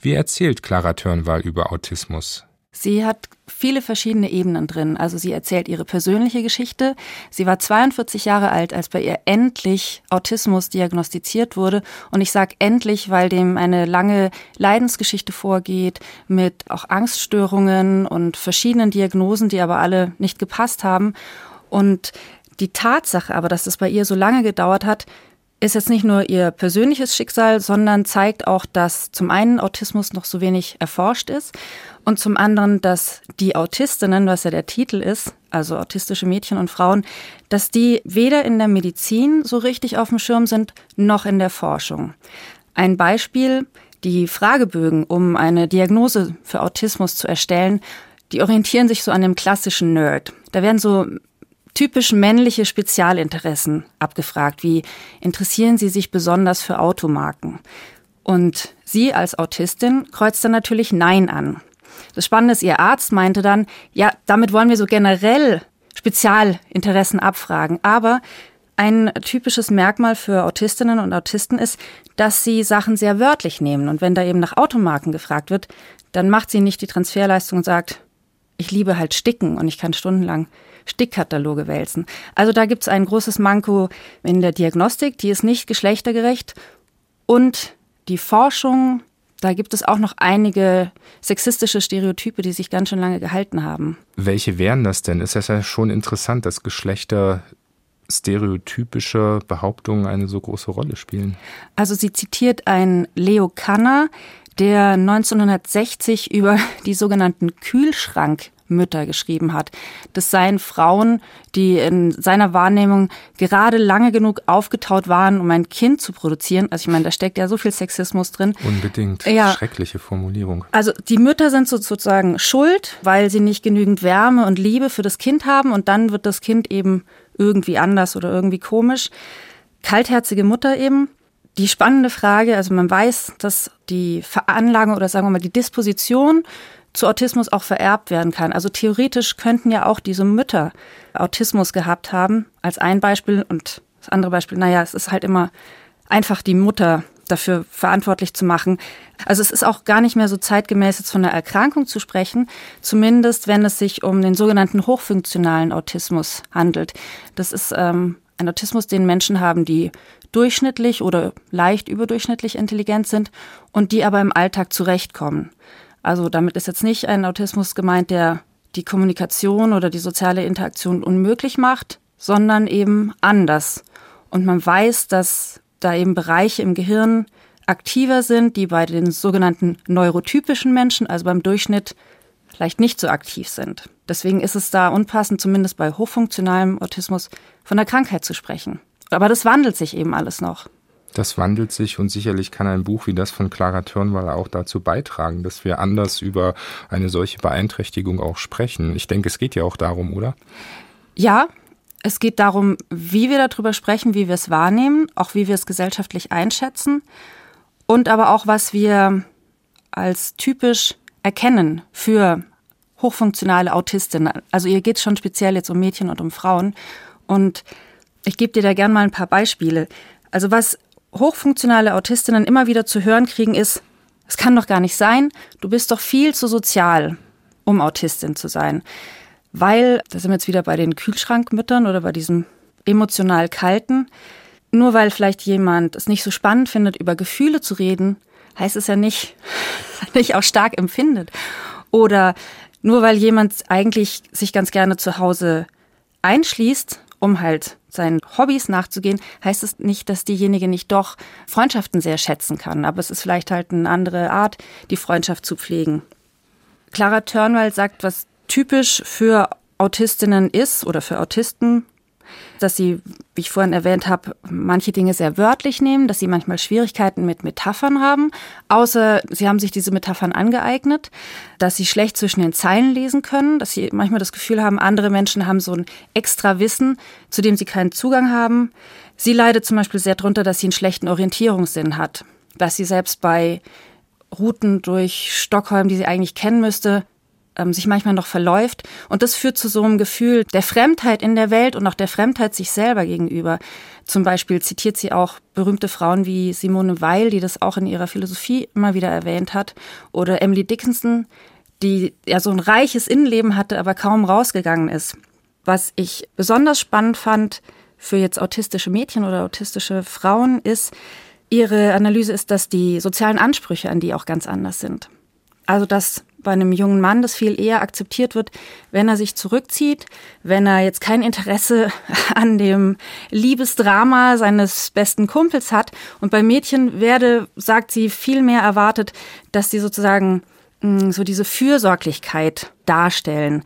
Wie erzählt Clara Törnwall über Autismus? Sie hat viele verschiedene Ebenen drin. Also sie erzählt ihre persönliche Geschichte. Sie war 42 Jahre alt, als bei ihr endlich Autismus diagnostiziert wurde. Und ich sage endlich, weil dem eine lange Leidensgeschichte vorgeht mit auch Angststörungen und verschiedenen Diagnosen, die aber alle nicht gepasst haben. Und die Tatsache aber, dass es bei ihr so lange gedauert hat, ist jetzt nicht nur ihr persönliches Schicksal, sondern zeigt auch, dass zum einen Autismus noch so wenig erforscht ist und zum anderen, dass die Autistinnen, was ja der Titel ist, also autistische Mädchen und Frauen, dass die weder in der Medizin so richtig auf dem Schirm sind, noch in der Forschung. Ein Beispiel, die Fragebögen, um eine Diagnose für Autismus zu erstellen, die orientieren sich so an dem klassischen Nerd. Da werden so typisch männliche Spezialinteressen abgefragt, wie interessieren Sie sich besonders für Automarken? Und sie als Autistin kreuzt dann natürlich Nein an. Das Spannende ist, ihr Arzt meinte dann, ja, damit wollen wir so generell Spezialinteressen abfragen. Aber ein typisches Merkmal für Autistinnen und Autisten ist, dass sie Sachen sehr wörtlich nehmen. Und wenn da eben nach Automarken gefragt wird, dann macht sie nicht die Transferleistung und sagt, ich liebe halt Sticken und ich kann stundenlang Stickkataloge wälzen. Also da gibt es ein großes Manko in der Diagnostik, die ist nicht geschlechtergerecht. Und die Forschung, da gibt es auch noch einige sexistische Stereotype, die sich ganz schön lange gehalten haben. Welche wären das denn? Ist das ja schon interessant, dass Geschlechter stereotypische Behauptungen eine so große Rolle spielen. Also sie zitiert einen Leo Kanner, der 1960 über die sogenannten Kühlschrank Mütter geschrieben hat. Das seien Frauen, die in seiner Wahrnehmung gerade lange genug aufgetaut waren, um ein Kind zu produzieren. Also ich meine, da steckt ja so viel Sexismus drin. Unbedingt. Ja. Schreckliche Formulierung. Also die Mütter sind sozusagen schuld, weil sie nicht genügend Wärme und Liebe für das Kind haben und dann wird das Kind eben irgendwie anders oder irgendwie komisch. Kaltherzige Mutter eben. Die spannende Frage, also man weiß, dass die Veranlagung oder sagen wir mal die Disposition zu Autismus auch vererbt werden kann. Also theoretisch könnten ja auch diese Mütter Autismus gehabt haben, als ein Beispiel. Und das andere Beispiel, naja, es ist halt immer einfach die Mutter dafür verantwortlich zu machen. Also es ist auch gar nicht mehr so zeitgemäß, jetzt von einer Erkrankung zu sprechen, zumindest wenn es sich um den sogenannten hochfunktionalen Autismus handelt. Das ist ähm, ein Autismus, den Menschen haben, die durchschnittlich oder leicht überdurchschnittlich intelligent sind und die aber im Alltag zurechtkommen. Also damit ist jetzt nicht ein Autismus gemeint, der die Kommunikation oder die soziale Interaktion unmöglich macht, sondern eben anders. Und man weiß, dass da eben Bereiche im Gehirn aktiver sind, die bei den sogenannten neurotypischen Menschen, also beim Durchschnitt, vielleicht nicht so aktiv sind. Deswegen ist es da unpassend, zumindest bei hochfunktionalem Autismus, von der Krankheit zu sprechen. Aber das wandelt sich eben alles noch. Das wandelt sich und sicherlich kann ein Buch wie das von Clara Törnwall auch dazu beitragen, dass wir anders über eine solche Beeinträchtigung auch sprechen. Ich denke, es geht ja auch darum, oder? Ja, es geht darum, wie wir darüber sprechen, wie wir es wahrnehmen, auch wie wir es gesellschaftlich einschätzen und aber auch, was wir als typisch erkennen für hochfunktionale Autistin. Also ihr geht schon speziell jetzt um Mädchen und um Frauen. Und ich gebe dir da gern mal ein paar Beispiele. Also was hochfunktionale Autistinnen immer wieder zu hören kriegen, ist, es kann doch gar nicht sein, du bist doch viel zu sozial, um Autistin zu sein. Weil, da sind wir jetzt wieder bei den Kühlschrankmüttern oder bei diesem emotional kalten, nur weil vielleicht jemand es nicht so spannend findet, über Gefühle zu reden, heißt es ja nicht, [LAUGHS] nicht auch stark empfindet. Oder nur weil jemand eigentlich sich ganz gerne zu Hause einschließt, um halt seinen Hobbys nachzugehen, heißt es nicht, dass diejenige nicht doch Freundschaften sehr schätzen kann. Aber es ist vielleicht halt eine andere Art, die Freundschaft zu pflegen. Clara Turnwald sagt, was typisch für Autistinnen ist oder für Autisten dass sie, wie ich vorhin erwähnt habe, manche Dinge sehr wörtlich nehmen, dass sie manchmal Schwierigkeiten mit Metaphern haben, außer sie haben sich diese Metaphern angeeignet, dass sie schlecht zwischen den Zeilen lesen können, dass sie manchmal das Gefühl haben, andere Menschen haben so ein extra Wissen, zu dem sie keinen Zugang haben. Sie leidet zum Beispiel sehr darunter, dass sie einen schlechten Orientierungssinn hat, dass sie selbst bei Routen durch Stockholm, die sie eigentlich kennen müsste, ähm, sich manchmal noch verläuft. Und das führt zu so einem Gefühl der Fremdheit in der Welt und auch der Fremdheit sich selber gegenüber. Zum Beispiel zitiert sie auch berühmte Frauen wie Simone Weil, die das auch in ihrer Philosophie immer wieder erwähnt hat, oder Emily Dickinson, die ja so ein reiches Innenleben hatte, aber kaum rausgegangen ist. Was ich besonders spannend fand für jetzt autistische Mädchen oder autistische Frauen ist, ihre Analyse ist, dass die sozialen Ansprüche an die auch ganz anders sind. Also dass bei einem jungen Mann das viel eher akzeptiert wird, wenn er sich zurückzieht, wenn er jetzt kein Interesse [LAUGHS] an dem Liebesdrama seines besten Kumpels hat. Und bei Mädchen werde, sagt sie, viel mehr erwartet, dass sie sozusagen mm, so diese Fürsorglichkeit darstellen.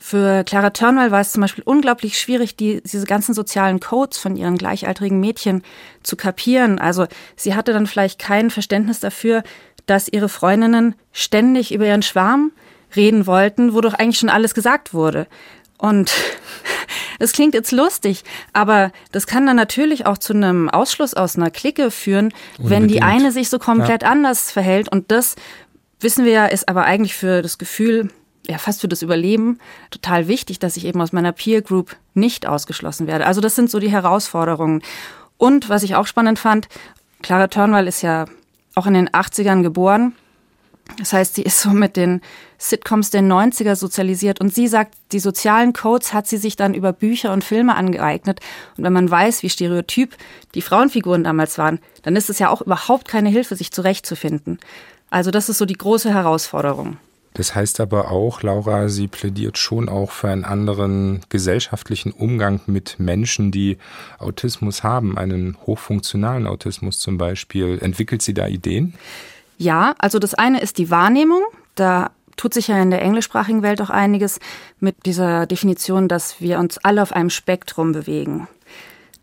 Für Clara Turnwell war es zum Beispiel unglaublich schwierig, die, diese ganzen sozialen Codes von ihren gleichaltrigen Mädchen zu kapieren. Also sie hatte dann vielleicht kein Verständnis dafür, dass ihre Freundinnen ständig über ihren Schwarm reden wollten, wo doch eigentlich schon alles gesagt wurde. Und [LAUGHS] es klingt jetzt lustig, aber das kann dann natürlich auch zu einem Ausschluss aus einer Clique führen, Unbedingt. wenn die eine sich so komplett ja. anders verhält. Und das wissen wir ja, ist aber eigentlich für das Gefühl, ja, fast für das Überleben total wichtig, dass ich eben aus meiner Peer Group nicht ausgeschlossen werde. Also das sind so die Herausforderungen. Und was ich auch spannend fand, Clara Turnwall ist ja auch in den 80ern geboren. Das heißt, sie ist so mit den Sitcoms der 90er sozialisiert und sie sagt, die sozialen Codes hat sie sich dann über Bücher und Filme angeeignet. Und wenn man weiß, wie stereotyp die Frauenfiguren damals waren, dann ist es ja auch überhaupt keine Hilfe, sich zurechtzufinden. Also das ist so die große Herausforderung. Das heißt aber auch, Laura, sie plädiert schon auch für einen anderen gesellschaftlichen Umgang mit Menschen, die Autismus haben, einen hochfunktionalen Autismus zum Beispiel. Entwickelt sie da Ideen? Ja, also das eine ist die Wahrnehmung. Da tut sich ja in der englischsprachigen Welt auch einiges mit dieser Definition, dass wir uns alle auf einem Spektrum bewegen.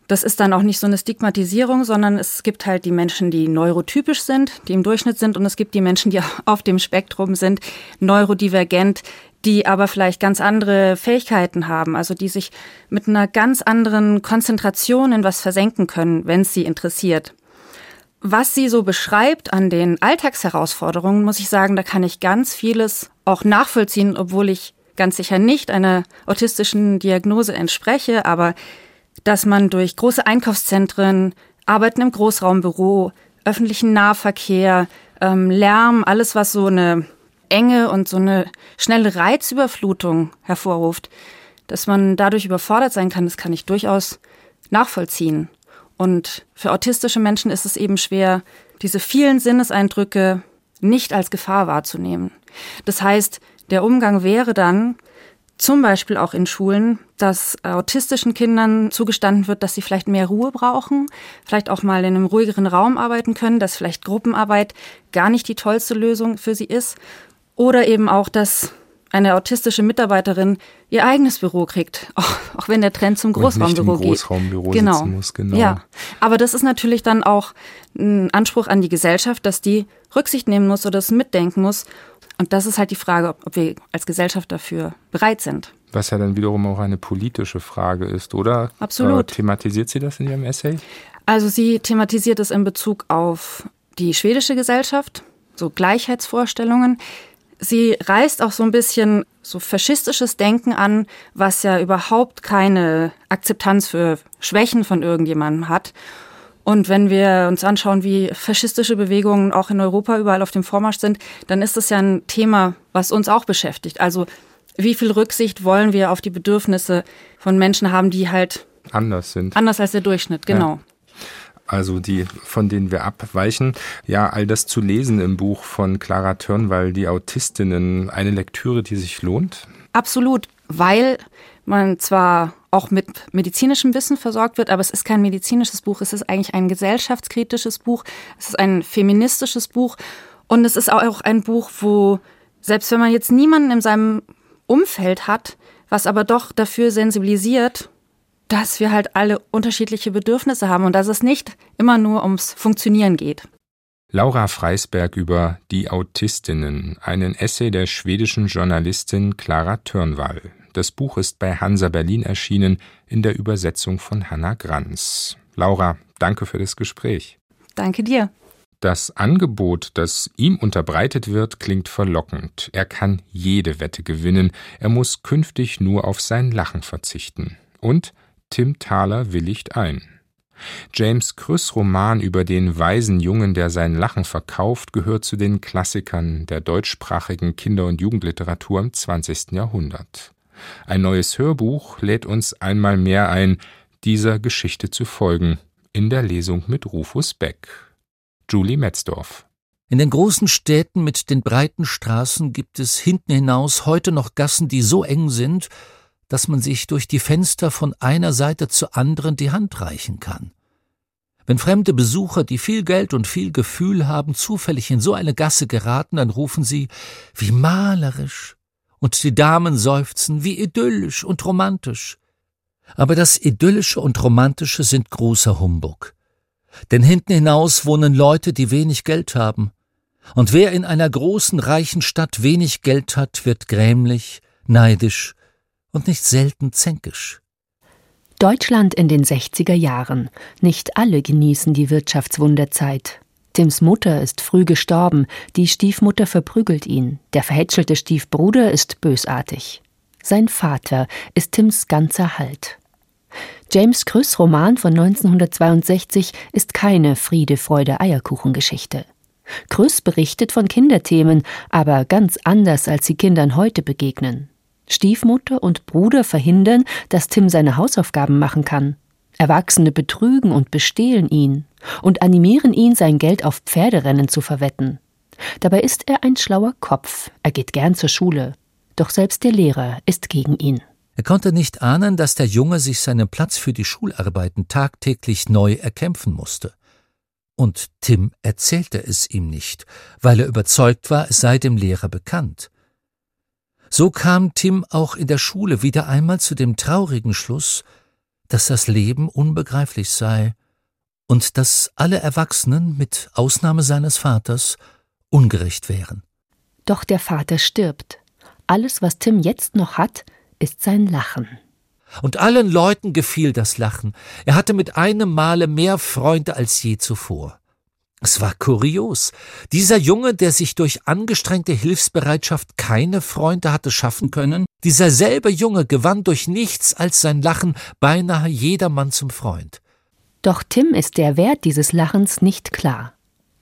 Das ist dann auch nicht so eine Stigmatisierung, sondern es gibt halt die Menschen, die neurotypisch sind, die im Durchschnitt sind, und es gibt die Menschen, die [LAUGHS] auf dem Spektrum sind, neurodivergent, die aber vielleicht ganz andere Fähigkeiten haben, also die sich mit einer ganz anderen Konzentration in was versenken können, wenn es sie interessiert. Was sie so beschreibt an den Alltagsherausforderungen, muss ich sagen, da kann ich ganz vieles auch nachvollziehen, obwohl ich ganz sicher nicht einer autistischen Diagnose entspreche, aber dass man durch große Einkaufszentren, Arbeiten im Großraumbüro, öffentlichen Nahverkehr, ähm, Lärm, alles, was so eine Enge und so eine schnelle Reizüberflutung hervorruft, dass man dadurch überfordert sein kann, das kann ich durchaus nachvollziehen. Und für autistische Menschen ist es eben schwer, diese vielen Sinneseindrücke nicht als Gefahr wahrzunehmen. Das heißt, der Umgang wäre dann, zum Beispiel auch in Schulen, dass autistischen Kindern zugestanden wird, dass sie vielleicht mehr Ruhe brauchen, vielleicht auch mal in einem ruhigeren Raum arbeiten können, dass vielleicht Gruppenarbeit gar nicht die tollste Lösung für sie ist. Oder eben auch, dass eine autistische Mitarbeiterin ihr eigenes Büro kriegt, auch, [LAUGHS] auch wenn der Trend zum Großraumbüro Und nicht im Großraumbüro geht. Genau. Muss, genau. Ja, aber das ist natürlich dann auch ein Anspruch an die Gesellschaft, dass die Rücksicht nehmen muss oder es mitdenken muss und das ist halt die Frage, ob, ob wir als Gesellschaft dafür bereit sind. Was ja dann wiederum auch eine politische Frage ist, oder? Absolut. Äh, thematisiert sie das in ihrem Essay? Also sie thematisiert es in Bezug auf die schwedische Gesellschaft, so Gleichheitsvorstellungen. Sie reißt auch so ein bisschen so faschistisches Denken an, was ja überhaupt keine Akzeptanz für Schwächen von irgendjemandem hat. Und wenn wir uns anschauen, wie faschistische Bewegungen auch in Europa überall auf dem Vormarsch sind, dann ist das ja ein Thema, was uns auch beschäftigt. Also wie viel Rücksicht wollen wir auf die Bedürfnisse von Menschen haben, die halt anders sind. Anders als der Durchschnitt, genau. Ja also die, von denen wir abweichen. Ja, all das zu lesen im Buch von Clara Törnwall, die Autistinnen, eine Lektüre, die sich lohnt? Absolut, weil man zwar auch mit medizinischem Wissen versorgt wird, aber es ist kein medizinisches Buch, es ist eigentlich ein gesellschaftskritisches Buch, es ist ein feministisches Buch und es ist auch ein Buch, wo selbst wenn man jetzt niemanden in seinem Umfeld hat, was aber doch dafür sensibilisiert, dass wir halt alle unterschiedliche Bedürfnisse haben und dass es nicht immer nur ums Funktionieren geht. Laura Freisberg über Die Autistinnen, einen Essay der schwedischen Journalistin Clara Törnwall. Das Buch ist bei Hansa Berlin erschienen in der Übersetzung von Hanna Granz. Laura, danke für das Gespräch. Danke dir. Das Angebot, das ihm unterbreitet wird, klingt verlockend. Er kann jede Wette gewinnen, er muss künftig nur auf sein Lachen verzichten. Und Tim Thaler willigt ein. James Krüss Roman über den weisen Jungen, der sein Lachen verkauft, gehört zu den Klassikern der deutschsprachigen Kinder- und Jugendliteratur im 20. Jahrhundert. Ein neues Hörbuch lädt uns einmal mehr ein, dieser Geschichte zu folgen, in der Lesung mit Rufus Beck. Julie Metzdorf. In den großen Städten mit den breiten Straßen gibt es hinten hinaus heute noch Gassen, die so eng sind, dass man sich durch die Fenster von einer Seite zur anderen die Hand reichen kann. Wenn fremde Besucher, die viel Geld und viel Gefühl haben, zufällig in so eine Gasse geraten, dann rufen sie, wie malerisch, und die Damen seufzen, wie idyllisch und romantisch. Aber das Idyllische und Romantische sind großer Humbug. Denn hinten hinaus wohnen Leute, die wenig Geld haben. Und wer in einer großen, reichen Stadt wenig Geld hat, wird grämlich, neidisch und nicht selten zänkisch. Deutschland in den 60er Jahren. Nicht alle genießen die Wirtschaftswunderzeit. Tims Mutter ist früh gestorben, die Stiefmutter verprügelt ihn, der verhätschelte Stiefbruder ist bösartig. Sein Vater ist Tims ganzer Halt. James Krüss Roman von 1962 ist keine Friede, Freude, Eierkuchengeschichte. Krüss berichtet von Kinderthemen, aber ganz anders, als sie Kindern heute begegnen. Stiefmutter und Bruder verhindern, dass Tim seine Hausaufgaben machen kann. Erwachsene betrügen und bestehlen ihn und animieren ihn, sein Geld auf Pferderennen zu verwetten. Dabei ist er ein schlauer Kopf, er geht gern zur Schule. Doch selbst der Lehrer ist gegen ihn. Er konnte nicht ahnen, dass der Junge sich seinen Platz für die Schularbeiten tagtäglich neu erkämpfen musste. Und Tim erzählte es ihm nicht, weil er überzeugt war, es sei dem Lehrer bekannt. So kam Tim auch in der Schule wieder einmal zu dem traurigen Schluss, dass das Leben unbegreiflich sei und dass alle Erwachsenen, mit Ausnahme seines Vaters, ungerecht wären. Doch der Vater stirbt. Alles, was Tim jetzt noch hat, ist sein Lachen. Und allen Leuten gefiel das Lachen. Er hatte mit einem Male mehr Freunde als je zuvor. Es war kurios. Dieser Junge, der sich durch angestrengte Hilfsbereitschaft keine Freunde hatte schaffen können, dieser selbe Junge gewann durch nichts als sein Lachen beinahe jedermann zum Freund. Doch Tim ist der Wert dieses Lachens nicht klar.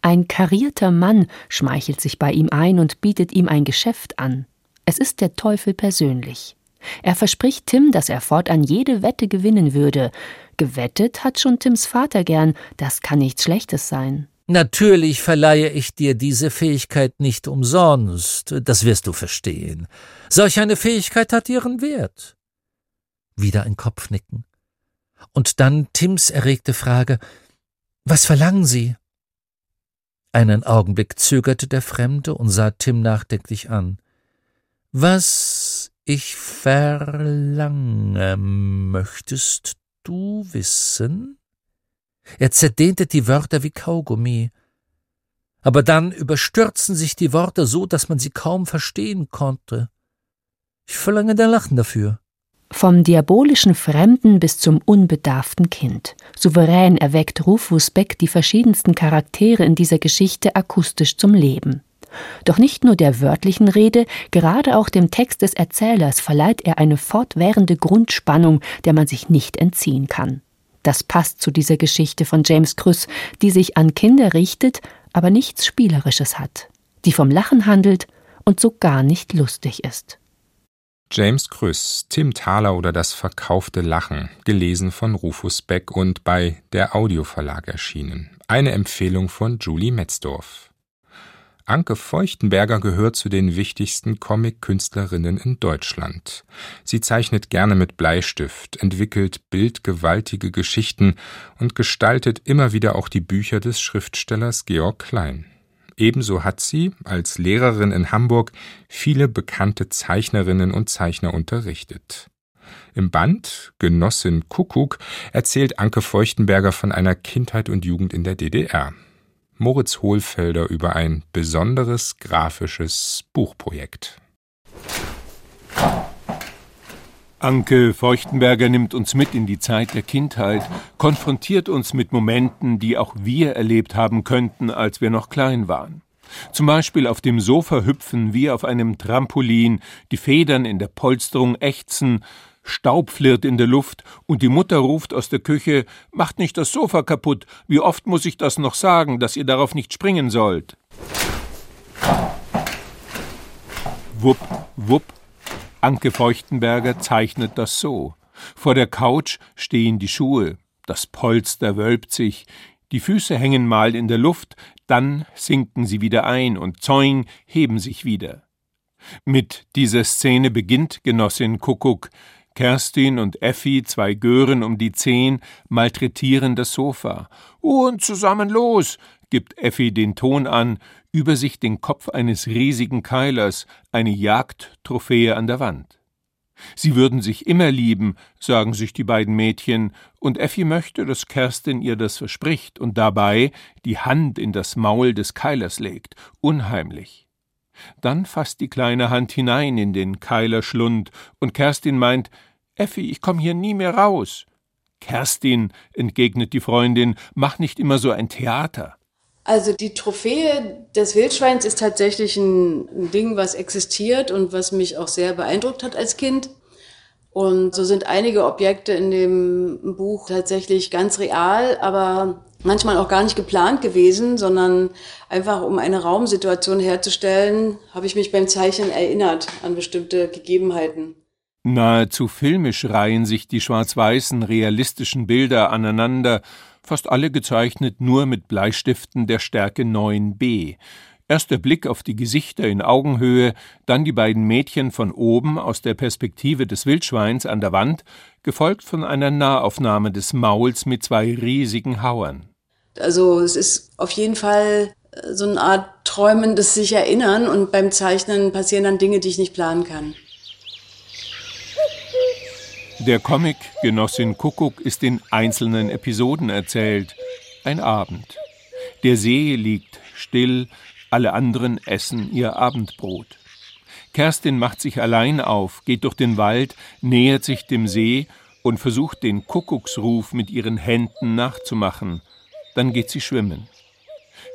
Ein karierter Mann schmeichelt sich bei ihm ein und bietet ihm ein Geschäft an. Es ist der Teufel persönlich. Er verspricht Tim, dass er fortan jede Wette gewinnen würde. Gewettet hat schon Tims Vater gern, das kann nichts Schlechtes sein. Natürlich verleihe ich dir diese Fähigkeit nicht umsonst, das wirst du verstehen. Solch eine Fähigkeit hat ihren Wert. Wieder ein Kopfnicken. Und dann Tims erregte Frage Was verlangen Sie? Einen Augenblick zögerte der Fremde und sah Tim nachdenklich an. Was ich verlange, möchtest du wissen? Er zerdehnte die Wörter wie Kaugummi. Aber dann überstürzten sich die Worte so, dass man sie kaum verstehen konnte. Ich verlange dein Lachen dafür. Vom diabolischen Fremden bis zum unbedarften Kind. Souverän erweckt Rufus Beck die verschiedensten Charaktere in dieser Geschichte akustisch zum Leben. Doch nicht nur der wörtlichen Rede, gerade auch dem Text des Erzählers verleiht er eine fortwährende Grundspannung, der man sich nicht entziehen kann. Das passt zu dieser Geschichte von James Krüss, die sich an Kinder richtet, aber nichts Spielerisches hat, die vom Lachen handelt und so gar nicht lustig ist. James Krüss, Tim Thaler oder das verkaufte Lachen, gelesen von Rufus Beck und bei der Audioverlag erschienen. Eine Empfehlung von Julie Metzdorf. Anke Feuchtenberger gehört zu den wichtigsten Comic-Künstlerinnen in Deutschland. Sie zeichnet gerne mit Bleistift, entwickelt bildgewaltige Geschichten und gestaltet immer wieder auch die Bücher des Schriftstellers Georg Klein. Ebenso hat sie als Lehrerin in Hamburg viele bekannte Zeichnerinnen und Zeichner unterrichtet. Im Band Genossin Kuckuck erzählt Anke Feuchtenberger von einer Kindheit und Jugend in der DDR. Moritz Hohlfelder über ein besonderes grafisches Buchprojekt. Anke Feuchtenberger nimmt uns mit in die Zeit der Kindheit, konfrontiert uns mit Momenten, die auch wir erlebt haben könnten, als wir noch klein waren. Zum Beispiel auf dem Sofa hüpfen wie auf einem Trampolin, die Federn in der Polsterung ächzen, Staub flirrt in der Luft und die Mutter ruft aus der Küche, macht nicht das Sofa kaputt, wie oft muss ich das noch sagen, dass ihr darauf nicht springen sollt. Wupp, wupp, Anke Feuchtenberger zeichnet das so. Vor der Couch stehen die Schuhe, das Polster wölbt sich, die Füße hängen mal in der Luft, dann sinken sie wieder ein und zoing heben sich wieder. Mit dieser Szene beginnt Genossin Kuckuck. Kerstin und Effi, zwei Gören um die zehn, malträtieren das Sofa. Und zusammen los, gibt Effi den Ton an, über sich den Kopf eines riesigen Keilers, eine Jagdtrophäe an der Wand. Sie würden sich immer lieben, sagen sich die beiden Mädchen, und Effi möchte, dass Kerstin ihr das verspricht und dabei die Hand in das Maul des Keilers legt, unheimlich. Dann fasst die kleine Hand hinein in den Keilerschlund, und Kerstin meint, Effi, ich komm hier nie mehr raus. Kerstin, entgegnet die Freundin, mach nicht immer so ein Theater. Also die Trophäe des Wildschweins ist tatsächlich ein, Ding, was existiert und was mich auch sehr beeindruckt hat als Kind. Und so sind einige Objekte in dem Buch tatsächlich ganz real, aber manchmal auch gar nicht geplant gewesen, sondern einfach um eine Raumsituation herzustellen, habe ich mich beim Zeichnen erinnert an bestimmte Gegebenheiten. Nahezu filmisch reihen sich die schwarz-weißen realistischen Bilder aneinander fast alle gezeichnet nur mit Bleistiften der Stärke 9b. Erst der Blick auf die Gesichter in Augenhöhe, dann die beiden Mädchen von oben aus der Perspektive des Wildschweins an der Wand, gefolgt von einer Nahaufnahme des Mauls mit zwei riesigen Hauern. Also es ist auf jeden Fall äh, so eine Art träumendes sich erinnern und beim Zeichnen passieren dann Dinge, die ich nicht planen kann. Der Comic Genossin Kuckuck ist in einzelnen Episoden erzählt. Ein Abend. Der See liegt still, alle anderen essen ihr Abendbrot. Kerstin macht sich allein auf, geht durch den Wald, nähert sich dem See und versucht den Kuckucksruf mit ihren Händen nachzumachen. Dann geht sie schwimmen.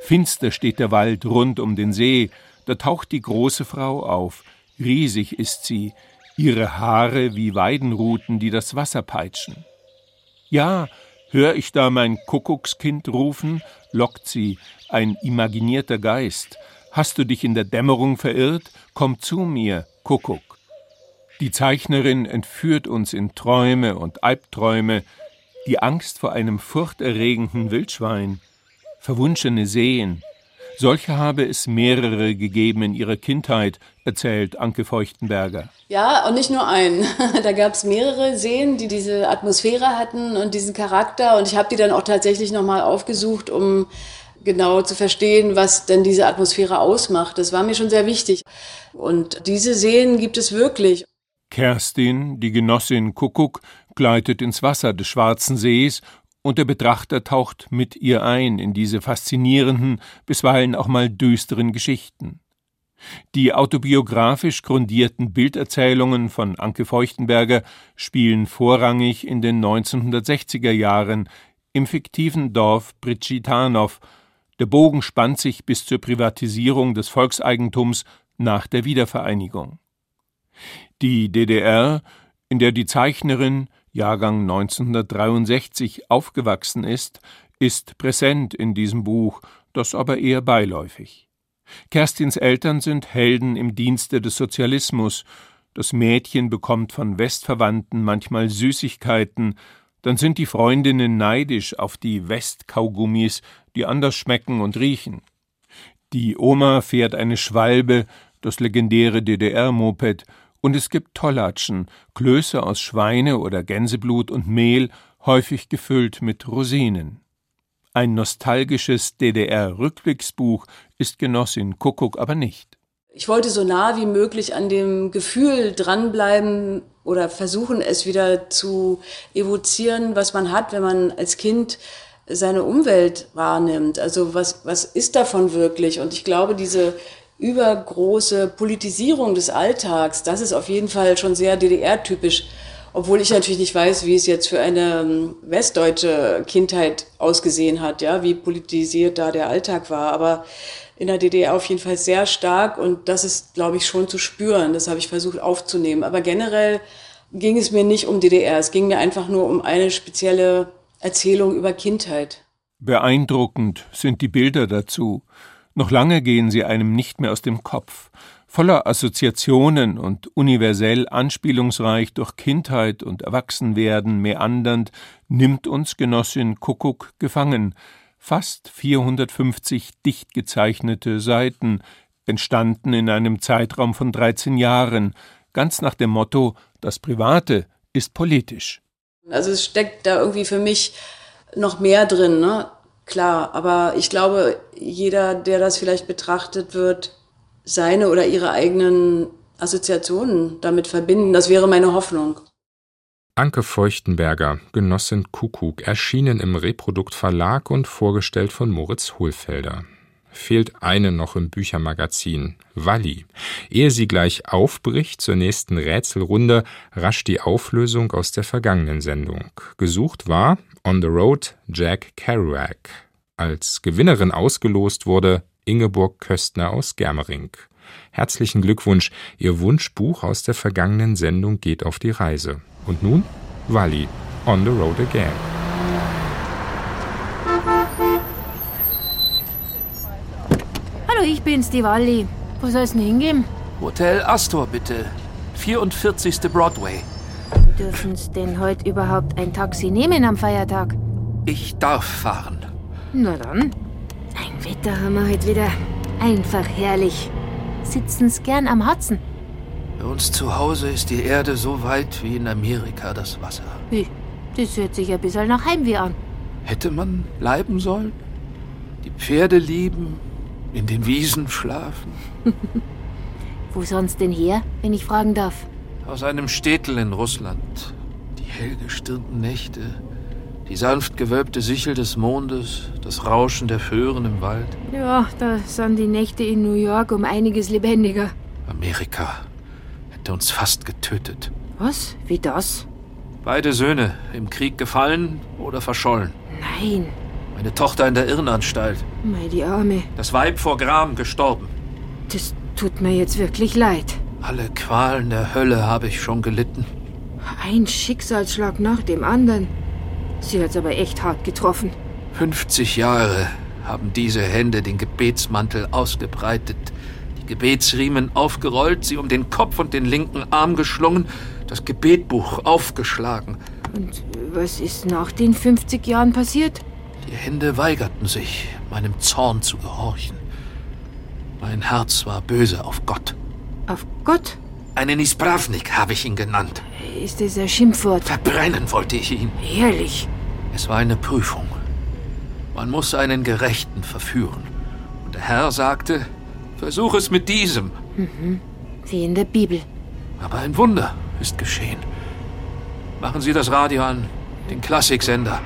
Finster steht der Wald rund um den See, da taucht die große Frau auf. Riesig ist sie, ihre Haare wie Weidenruten, die das Wasser peitschen. Ja, hör ich da mein Kuckuckskind rufen, lockt sie, ein imaginierter Geist. Hast du dich in der Dämmerung verirrt? Komm zu mir, Kuckuck. Die Zeichnerin entführt uns in Träume und Albträume, die Angst vor einem furchterregenden Wildschwein, verwunschene Seen, solche habe es mehrere gegeben in ihrer Kindheit, erzählt Anke Feuchtenberger. Ja, und nicht nur einen. [LAUGHS] Da gab es mehrere Seen, die diese Atmosphäre hatten und diesen Charakter. Und ich habe die dann auch tatsächlich nochmal aufgesucht, um genau zu verstehen, was denn diese Atmosphäre ausmacht. Das war mir schon sehr wichtig. Und diese Seen gibt es wirklich. Kerstin, die Genossin Kuckuck, gleitet ins Wasser des Schwarzen Sees und der Betrachter taucht mit ihr ein in diese faszinierenden, bisweilen auch mal düsteren Geschichten. Die autobiografisch grundierten Bilderzählungen von Anke Feuchtenberger spielen vorrangig in den 1960er Jahren im fiktiven Dorf Britschitanow, Der Bogen spannt sich bis zur Privatisierung des Volkseigentums nach der Wiedervereinigung. Die DDR, in der die Zeichnerin, Jahrgang 1963, aufgewachsen ist, ist präsent in diesem Buch, das aber eher beiläufig. Kerstins Eltern sind Helden im Dienste des Sozialismus. Das Mädchen bekommt von Westverwandten manchmal Süßigkeiten, dann sind die Freundinnen neidisch auf die Westkaugummis, die anders schmecken und riechen. Die Oma fährt eine Schwalbe, das legendäre DDR-Moped, und es gibt Tollatschen, Klöße aus Schweine- oder Gänseblut und Mehl, häufig gefüllt mit Rosinen. Ein nostalgisches DDR-Rückblicksbuch ist Genossin Kuckuck aber nicht. Ich wollte so nah wie möglich an dem Gefühl dranbleiben oder versuchen, es wieder zu evozieren, was man hat, wenn man als Kind seine Umwelt wahrnimmt. Also was, was ist davon wirklich? Und ich glaube, diese übergroße Politisierung des Alltags, das ist auf jeden Fall schon sehr DDR-typisch obwohl ich natürlich nicht weiß, wie es jetzt für eine ähm, westdeutsche Kindheit ausgesehen hat, ja, wie politisiert da der Alltag war. Aber in der DDR auf jeden Fall sehr stark und das ist, glaube ich, schon zu spüren. Das habe ich versucht aufzunehmen. Aber generell ging es mir nicht um DDR. Es ging mir einfach nur um eine spezielle Erzählung über Kindheit. Beeindruckend sind die Bilder dazu. Noch lange gehen sie einem nicht mehr aus dem Kopf voller Assoziationen und universell anspielungsreich durch Kindheit und Erwachsenwerden meandernd, nimmt uns Genossin Kuckuck gefangen. Fast 450 dicht gezeichnete Seiten, entstanden in einem Zeitraum von 13 Jahren, ganz nach dem Motto: Das Private ist politisch. Also es steckt da irgendwie für mich noch mehr drin, ne? Klar, aber ich glaube, jeder, der das vielleicht betrachtet, wird seine oder ihre eigenen Assoziationen damit verbinden. Das wäre meine Hoffnung. Anke Feuchtenberger, Genossin Kuckuck, erschienen im Reprodukt Verlag und vorgestellt von Moritz Hohlfelder. Fehlt eine noch im Büchermagazin, Walli. Ehe sie gleich aufbricht zur nächsten Rätselrunde, rasch die Auflösung aus der vergangenen Sendung. Gesucht war On the Road Jack Kerouac. Als Gewinnerin ausgelost wurde Ingeborg Köstner aus Germering. Herzlichen Glückwunsch, Ihr Wunschbuch aus der vergangenen Sendung geht auf die Reise. Und nun Wally, on the road again. Hallo, ich bin's, die Wally. Wo soll's denn hingehen? Hotel Astor, bitte. 44. Broadway. Dürfen's denn heute überhaupt ein Taxi nehmen am Feiertag? Ich darf fahren. Na dann. Ein Wetter haben wir heute wieder. Einfach herrlich. Sitzen's gern am Hudson. Bei uns zu Hause ist die Erde so weit wie in Amerika das Wasser. Wie? Das hört sich ein bisschen nach Heimweh an. Hätte man bleiben sollen? Die Pferde lieben, in den Wiesen schlafen. [LAUGHS] Wo sonst denn her, wenn ich fragen darf? Aus einem Städtel in Russland. Die hellgestirnten Nächte, die sanft gewölbte Sichel des Mondes, das Rauschen der Föhren im Wald. Ja, da sind die Nächte in New York um einiges lebendiger. Amerika hätte uns fast getötet. Was? Wie das? Beide Söhne im Krieg gefallen oder verschollen. Nein. Meine Tochter in der Irrenanstalt. Mei, die Arme. Das Weib vor Gram gestorben. Das tut mir jetzt wirklich leid. Alle Qualen der Hölle habe ich schon gelitten. Ein Schicksalsschlag nach dem anderen. Sie hat's aber echt hart getroffen. 50 Jahre haben diese Hände den Gebetsmantel ausgebreitet, die Gebetsriemen aufgerollt, sie um den Kopf und den linken Arm geschlungen, das Gebetbuch aufgeschlagen. Und was ist nach den 50 Jahren passiert? Die Hände weigerten sich, meinem Zorn zu gehorchen. Mein Herz war böse auf Gott. Auf Gott? Einen Ispravnik habe ich ihn genannt. Ist es ein Schimpfwort? Verbrennen wollte ich ihn. Ehrlich? Es war eine Prüfung. Man muss einen Gerechten verführen. Und der Herr sagte, versuch es mit diesem. Mhm. Wie in der Bibel. Aber ein Wunder ist geschehen. Machen Sie das Radio an, den Klassiksender.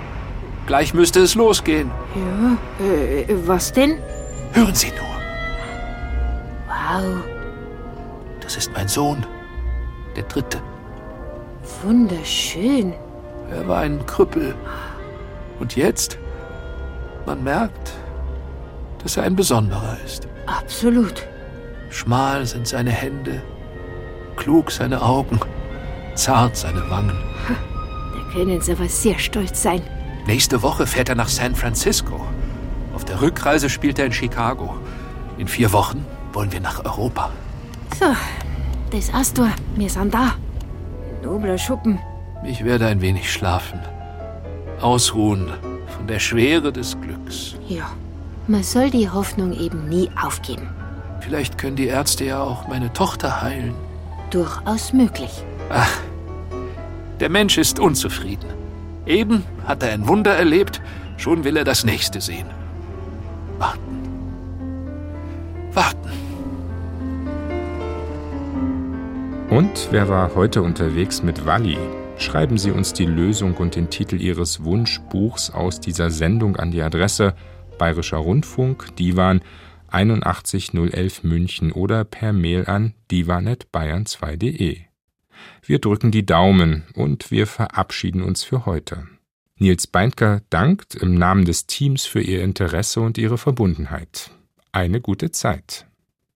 Gleich müsste es losgehen. Ja, äh, was denn? Hören Sie nur. Wow. Das ist mein Sohn, der dritte. Wunderschön. Er war ein Krüppel. Und jetzt, man merkt, dass er ein besonderer ist. Absolut. Schmal sind seine Hände, klug seine Augen, zart seine Wangen. Da können Sie aber sehr stolz sein. Nächste Woche fährt er nach San Francisco. Auf der Rückreise spielt er in Chicago. In vier Wochen wollen wir nach Europa. So, das Astor, wir sind da. Nobler Schuppen. Ich werde ein wenig schlafen. Ausruhen von der Schwere des Glücks. Ja, man soll die Hoffnung eben nie aufgeben. Vielleicht können die Ärzte ja auch meine Tochter heilen. Durchaus möglich. Ach, der Mensch ist unzufrieden. Eben hat er ein Wunder erlebt, schon will er das nächste sehen. Warten. Warten. Und wer war heute unterwegs mit Walli? Schreiben Sie uns die Lösung und den Titel Ihres Wunschbuchs aus dieser Sendung an die Adresse Bayerischer Rundfunk, Divan 81011 München oder per Mail an divan.bayern2.de. Wir drücken die Daumen und wir verabschieden uns für heute. Nils Beindker dankt im Namen des Teams für Ihr Interesse und Ihre Verbundenheit. Eine gute Zeit.